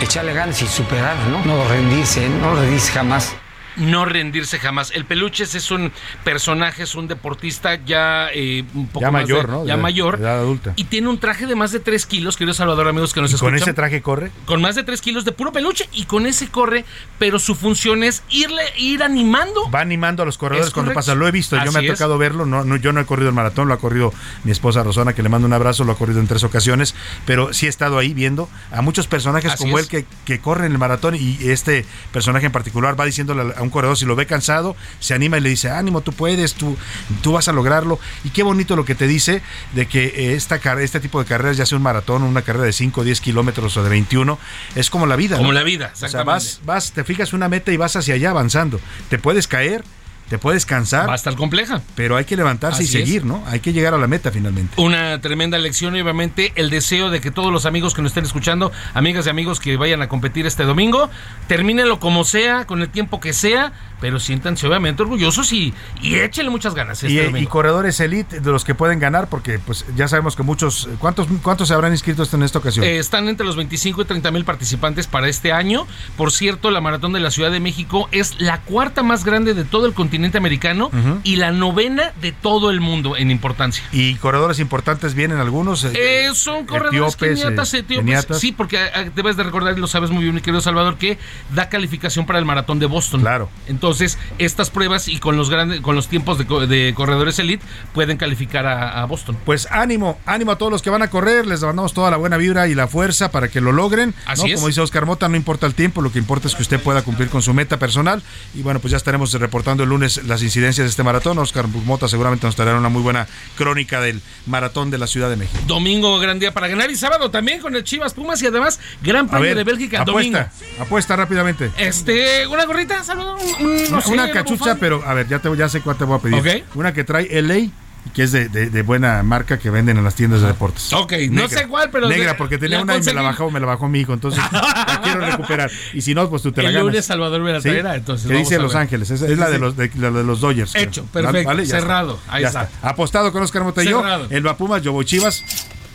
echarle ganas y superar, ¿no? No rendirse, no rendirse jamás. No rendirse jamás. El Peluches es un personaje, es un deportista ya eh, un poco Ya más mayor, de- ¿no? Ya De- mayor. de edad adulta. Y tiene un traje de más de 3 kilos, querido Salvador, amigos que nos ¿Y con escuchan. ese traje corre? Con más de 3 kilos de puro peluche y con ese corre, pero su función es irle, ir animando. Va animando a los corredores Es cuando pasa. Lo he visto, yo me ha es. tocado verlo. No, no, yo no he corrido el maratón, lo ha corrido mi esposa Rosana, que le mando un abrazo, lo ha corrido en tres ocasiones, pero sí he estado ahí viendo a muchos personajes Así como es. él que, que corren el maratón y este personaje en particular va diciéndole a un corredor si lo ve cansado, se anima y le dice, ánimo, tú puedes, tú, tú vas a lograrlo. Y qué bonito lo que te dice de que eh, esta, este tipo de carreras, ya sea un maratón, una carrera de 5, 10 kilómetros o de 21, es como la vida. Como ¿no? la vida, O sea, exactamente. vas, vas, te fijas una meta y vas hacia allá avanzando. Te puedes caer, te puedes cansar. Va a estar compleja. Pero hay que levantarse Así y es. seguir, ¿no? Hay que llegar a la meta finalmente. Una tremenda lección y obviamente el deseo de que todos los amigos que nos estén escuchando, amigas y amigos que vayan a competir este domingo, termínenlo como sea, con el tiempo que sea, pero siéntanse obviamente orgullosos y, y échenle muchas ganas este Y, y corredores elite de los que pueden ganar, porque pues ya sabemos que muchos, ¿cuántos, cuántos se habrán inscrito en esta ocasión? Eh, están entre los 25 y 30 mil participantes para este año. Por cierto, la Maratón de la Ciudad de México es la cuarta más grande de todo el continente continente americano y la novena de todo el mundo en importancia. Y corredores importantes vienen algunos. eh, Eh, son corredores etíopes, keniatas, eh, etíopes. keniatas. Sí, porque eh, debes de recordar, y lo sabes muy bien, mi querido Salvador, que da calificación para el maratón de Boston. Claro. Entonces, estas pruebas y con los grandes, con los tiempos de, co- de corredores elite pueden calificar a, a Boston. Pues ánimo, ánimo a todos los que van a correr, les mandamos toda la buena vibra y la fuerza para que lo logren. ¿no? Así es. Como dice Oscar Mota, no importa el tiempo, lo que importa es que usted pueda cumplir con su meta personal. Y bueno, pues ya estaremos reportando el lunes las incidencias de este maratón. Oscar Mota seguramente nos traerá una muy buena crónica del maratón de la Ciudad de México. Domingo, gran día para ganar y sábado también con el Chivas Pumas y además Gran Premio de Bélgica apuesta, domingo. apuesta rápidamente. Este, una gorrita, Salvador, un- un- no una, sé, una una cachucha, pero a ver, ya, te, ya sé cuál te voy a pedir. Una que trae LA que es de, de- de buena marca que venden en las tiendas de deportes. Ok, no sé cuál, pero Negra, porque tenía una y me la bajó, me la bajó mi hijo, entonces la quiero recuperar. Y si no, pues tú te la El ganas. lunes Salvador me la ¿Sí? traerá, entonces Que vamos dice a Los ver. Ángeles, es, es Sí, la, sí, de sí. los, de, la de los Dodgers. Hecho, creo. perfecto, cerrado, ahí está. Apostado con Oscar Mota y yo. El va Pumas, yo voy Chivas.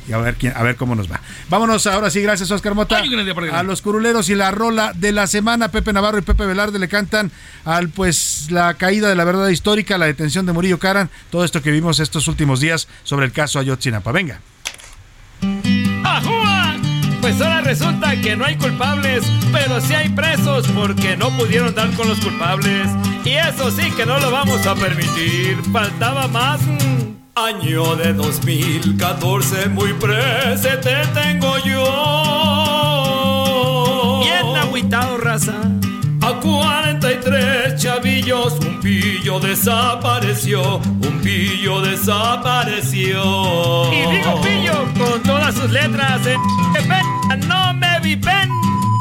Y a ver, quién, a ver cómo nos va. Vámonos ahora sí, gracias Oscar Mota. Ay. A los curuleros y la rola de la semana, Pepe Navarro y Pepe Velarde le cantan al pues la caída de la verdad histórica, la detención de Murillo Caran, todo esto que vimos estos últimos días sobre el caso Ayotzinapa. Venga. ¡Ajúa! Pues ahora resulta que no hay culpables, pero sí hay presos porque no pudieron dar con los culpables. Y eso sí que no lo vamos a permitir. Faltaba más. mm. Año de 2014, muy presente tengo yo. Bien agüitado, raza. A 43 chavillos, un pillo desapareció, un pillo desapareció. Y digo pillo con todas sus letras, en no me viven.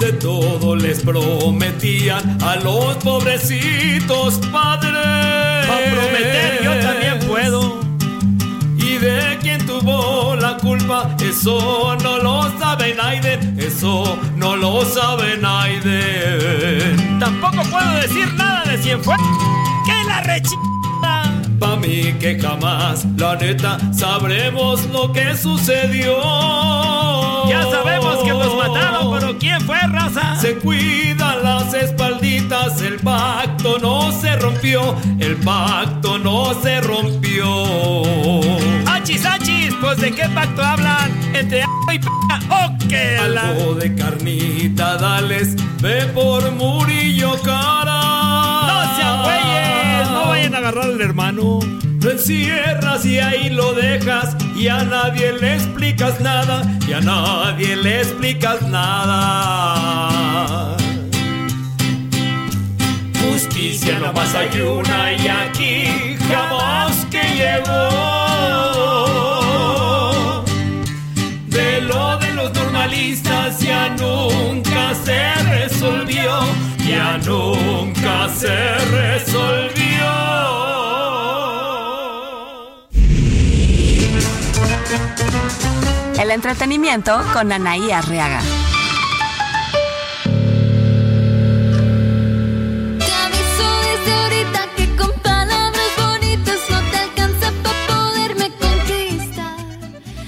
De todo les prometían a los pobrecitos padres. A prometer yo también puedo. De quién tuvo la culpa, eso no lo sabe Naiden, eso no lo sabe Naiden. Tampoco puedo decir nada de cien fue que la rechita. Pa' mí que jamás, la neta, sabremos lo que sucedió. Ya sabemos que los mataron, pero ¿quién fue, raza? Se cuidan las espalditas, el pacto no se rompió, el pacto no se rompió. ¡Achis, achis! Pues de qué pacto hablan entre a y p o qué Algo de carnita, dales, ve por Murillo cara. No sean güeyes, no vayan a agarrar al hermano. Lo encierras y ahí lo dejas y a nadie le explicas nada, y a nadie le explicas nada. Justicia nomás hay una y aquí jamás que llegó. Ya nunca se resolvió, ya nunca se resolvió. El entretenimiento con Anaí Arriaga.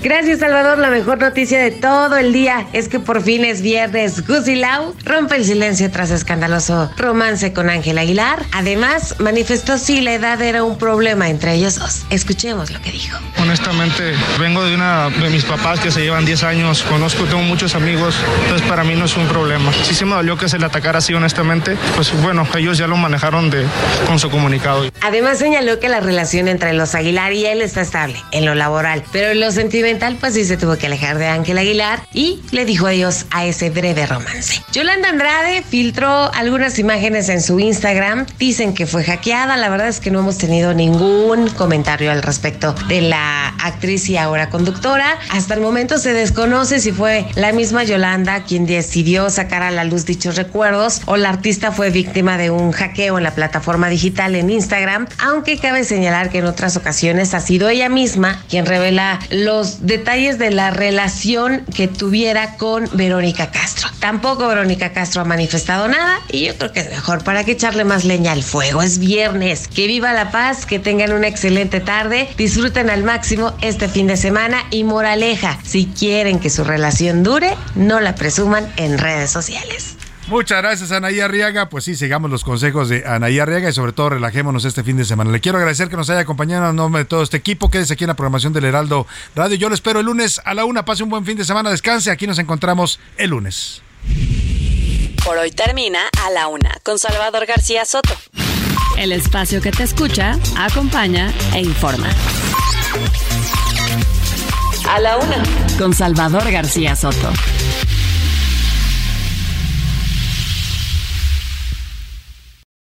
Gracias Salvador, la mejor noticia de todo el día es que por fin es viernes. Gucci Lau rompe el silencio tras escandaloso romance con Ángel Aguilar. Además, manifestó si la edad era un problema entre ellos dos. Escuchemos lo que dijo. Honestamente, vengo de una de mis papás que se llevan 10 años, conozco, tengo muchos amigos, entonces para mí no es un problema. Sí se me dolió que se le atacara así, honestamente, pues bueno, ellos ya lo manejaron de, con su comunicado. Además señaló que la relación entre los Aguilar y él está estable en lo laboral, pero en lo sentimental pues sí se tuvo que alejar de Ángel Aguilar y le dijo adiós a ese breve romance. Yolanda Andrade filtró algunas imágenes en su Instagram, dicen que fue hackeada, la verdad es que no hemos tenido ningún comentario al respecto de la actriz y ahora conductora. Hasta el momento se desconoce si fue la misma Yolanda quien decidió sacar a la luz dichos recuerdos o la artista fue víctima de un hackeo en la plataforma digital en Instagram, aunque cabe señalar que en otras ocasiones ha sido ella misma quien revela los detalles de la relación que tuviera con Verónica Castro. Tampoco Verónica Castro ha manifestado nada y yo creo que es mejor para que echarle más leña al fuego. Es viernes. Que viva la paz, que tengan una excelente tarde, disfruten al máximo este fin de semana y moraleja, si quieren que su relación dure, no la presuman en redes sociales. Muchas gracias, Anaí Arriaga. Pues sí, sigamos los consejos de Anaí Arriaga y sobre todo relajémonos este fin de semana. Le quiero agradecer que nos haya acompañado en nombre de todo este equipo. Quédese aquí en la programación del Heraldo Radio. Yo lo espero el lunes a la una. Pase un buen fin de semana, descanse. Aquí nos encontramos el lunes. Por hoy termina a la una con Salvador García Soto. El espacio que te escucha, acompaña e informa. A la una con Salvador García Soto.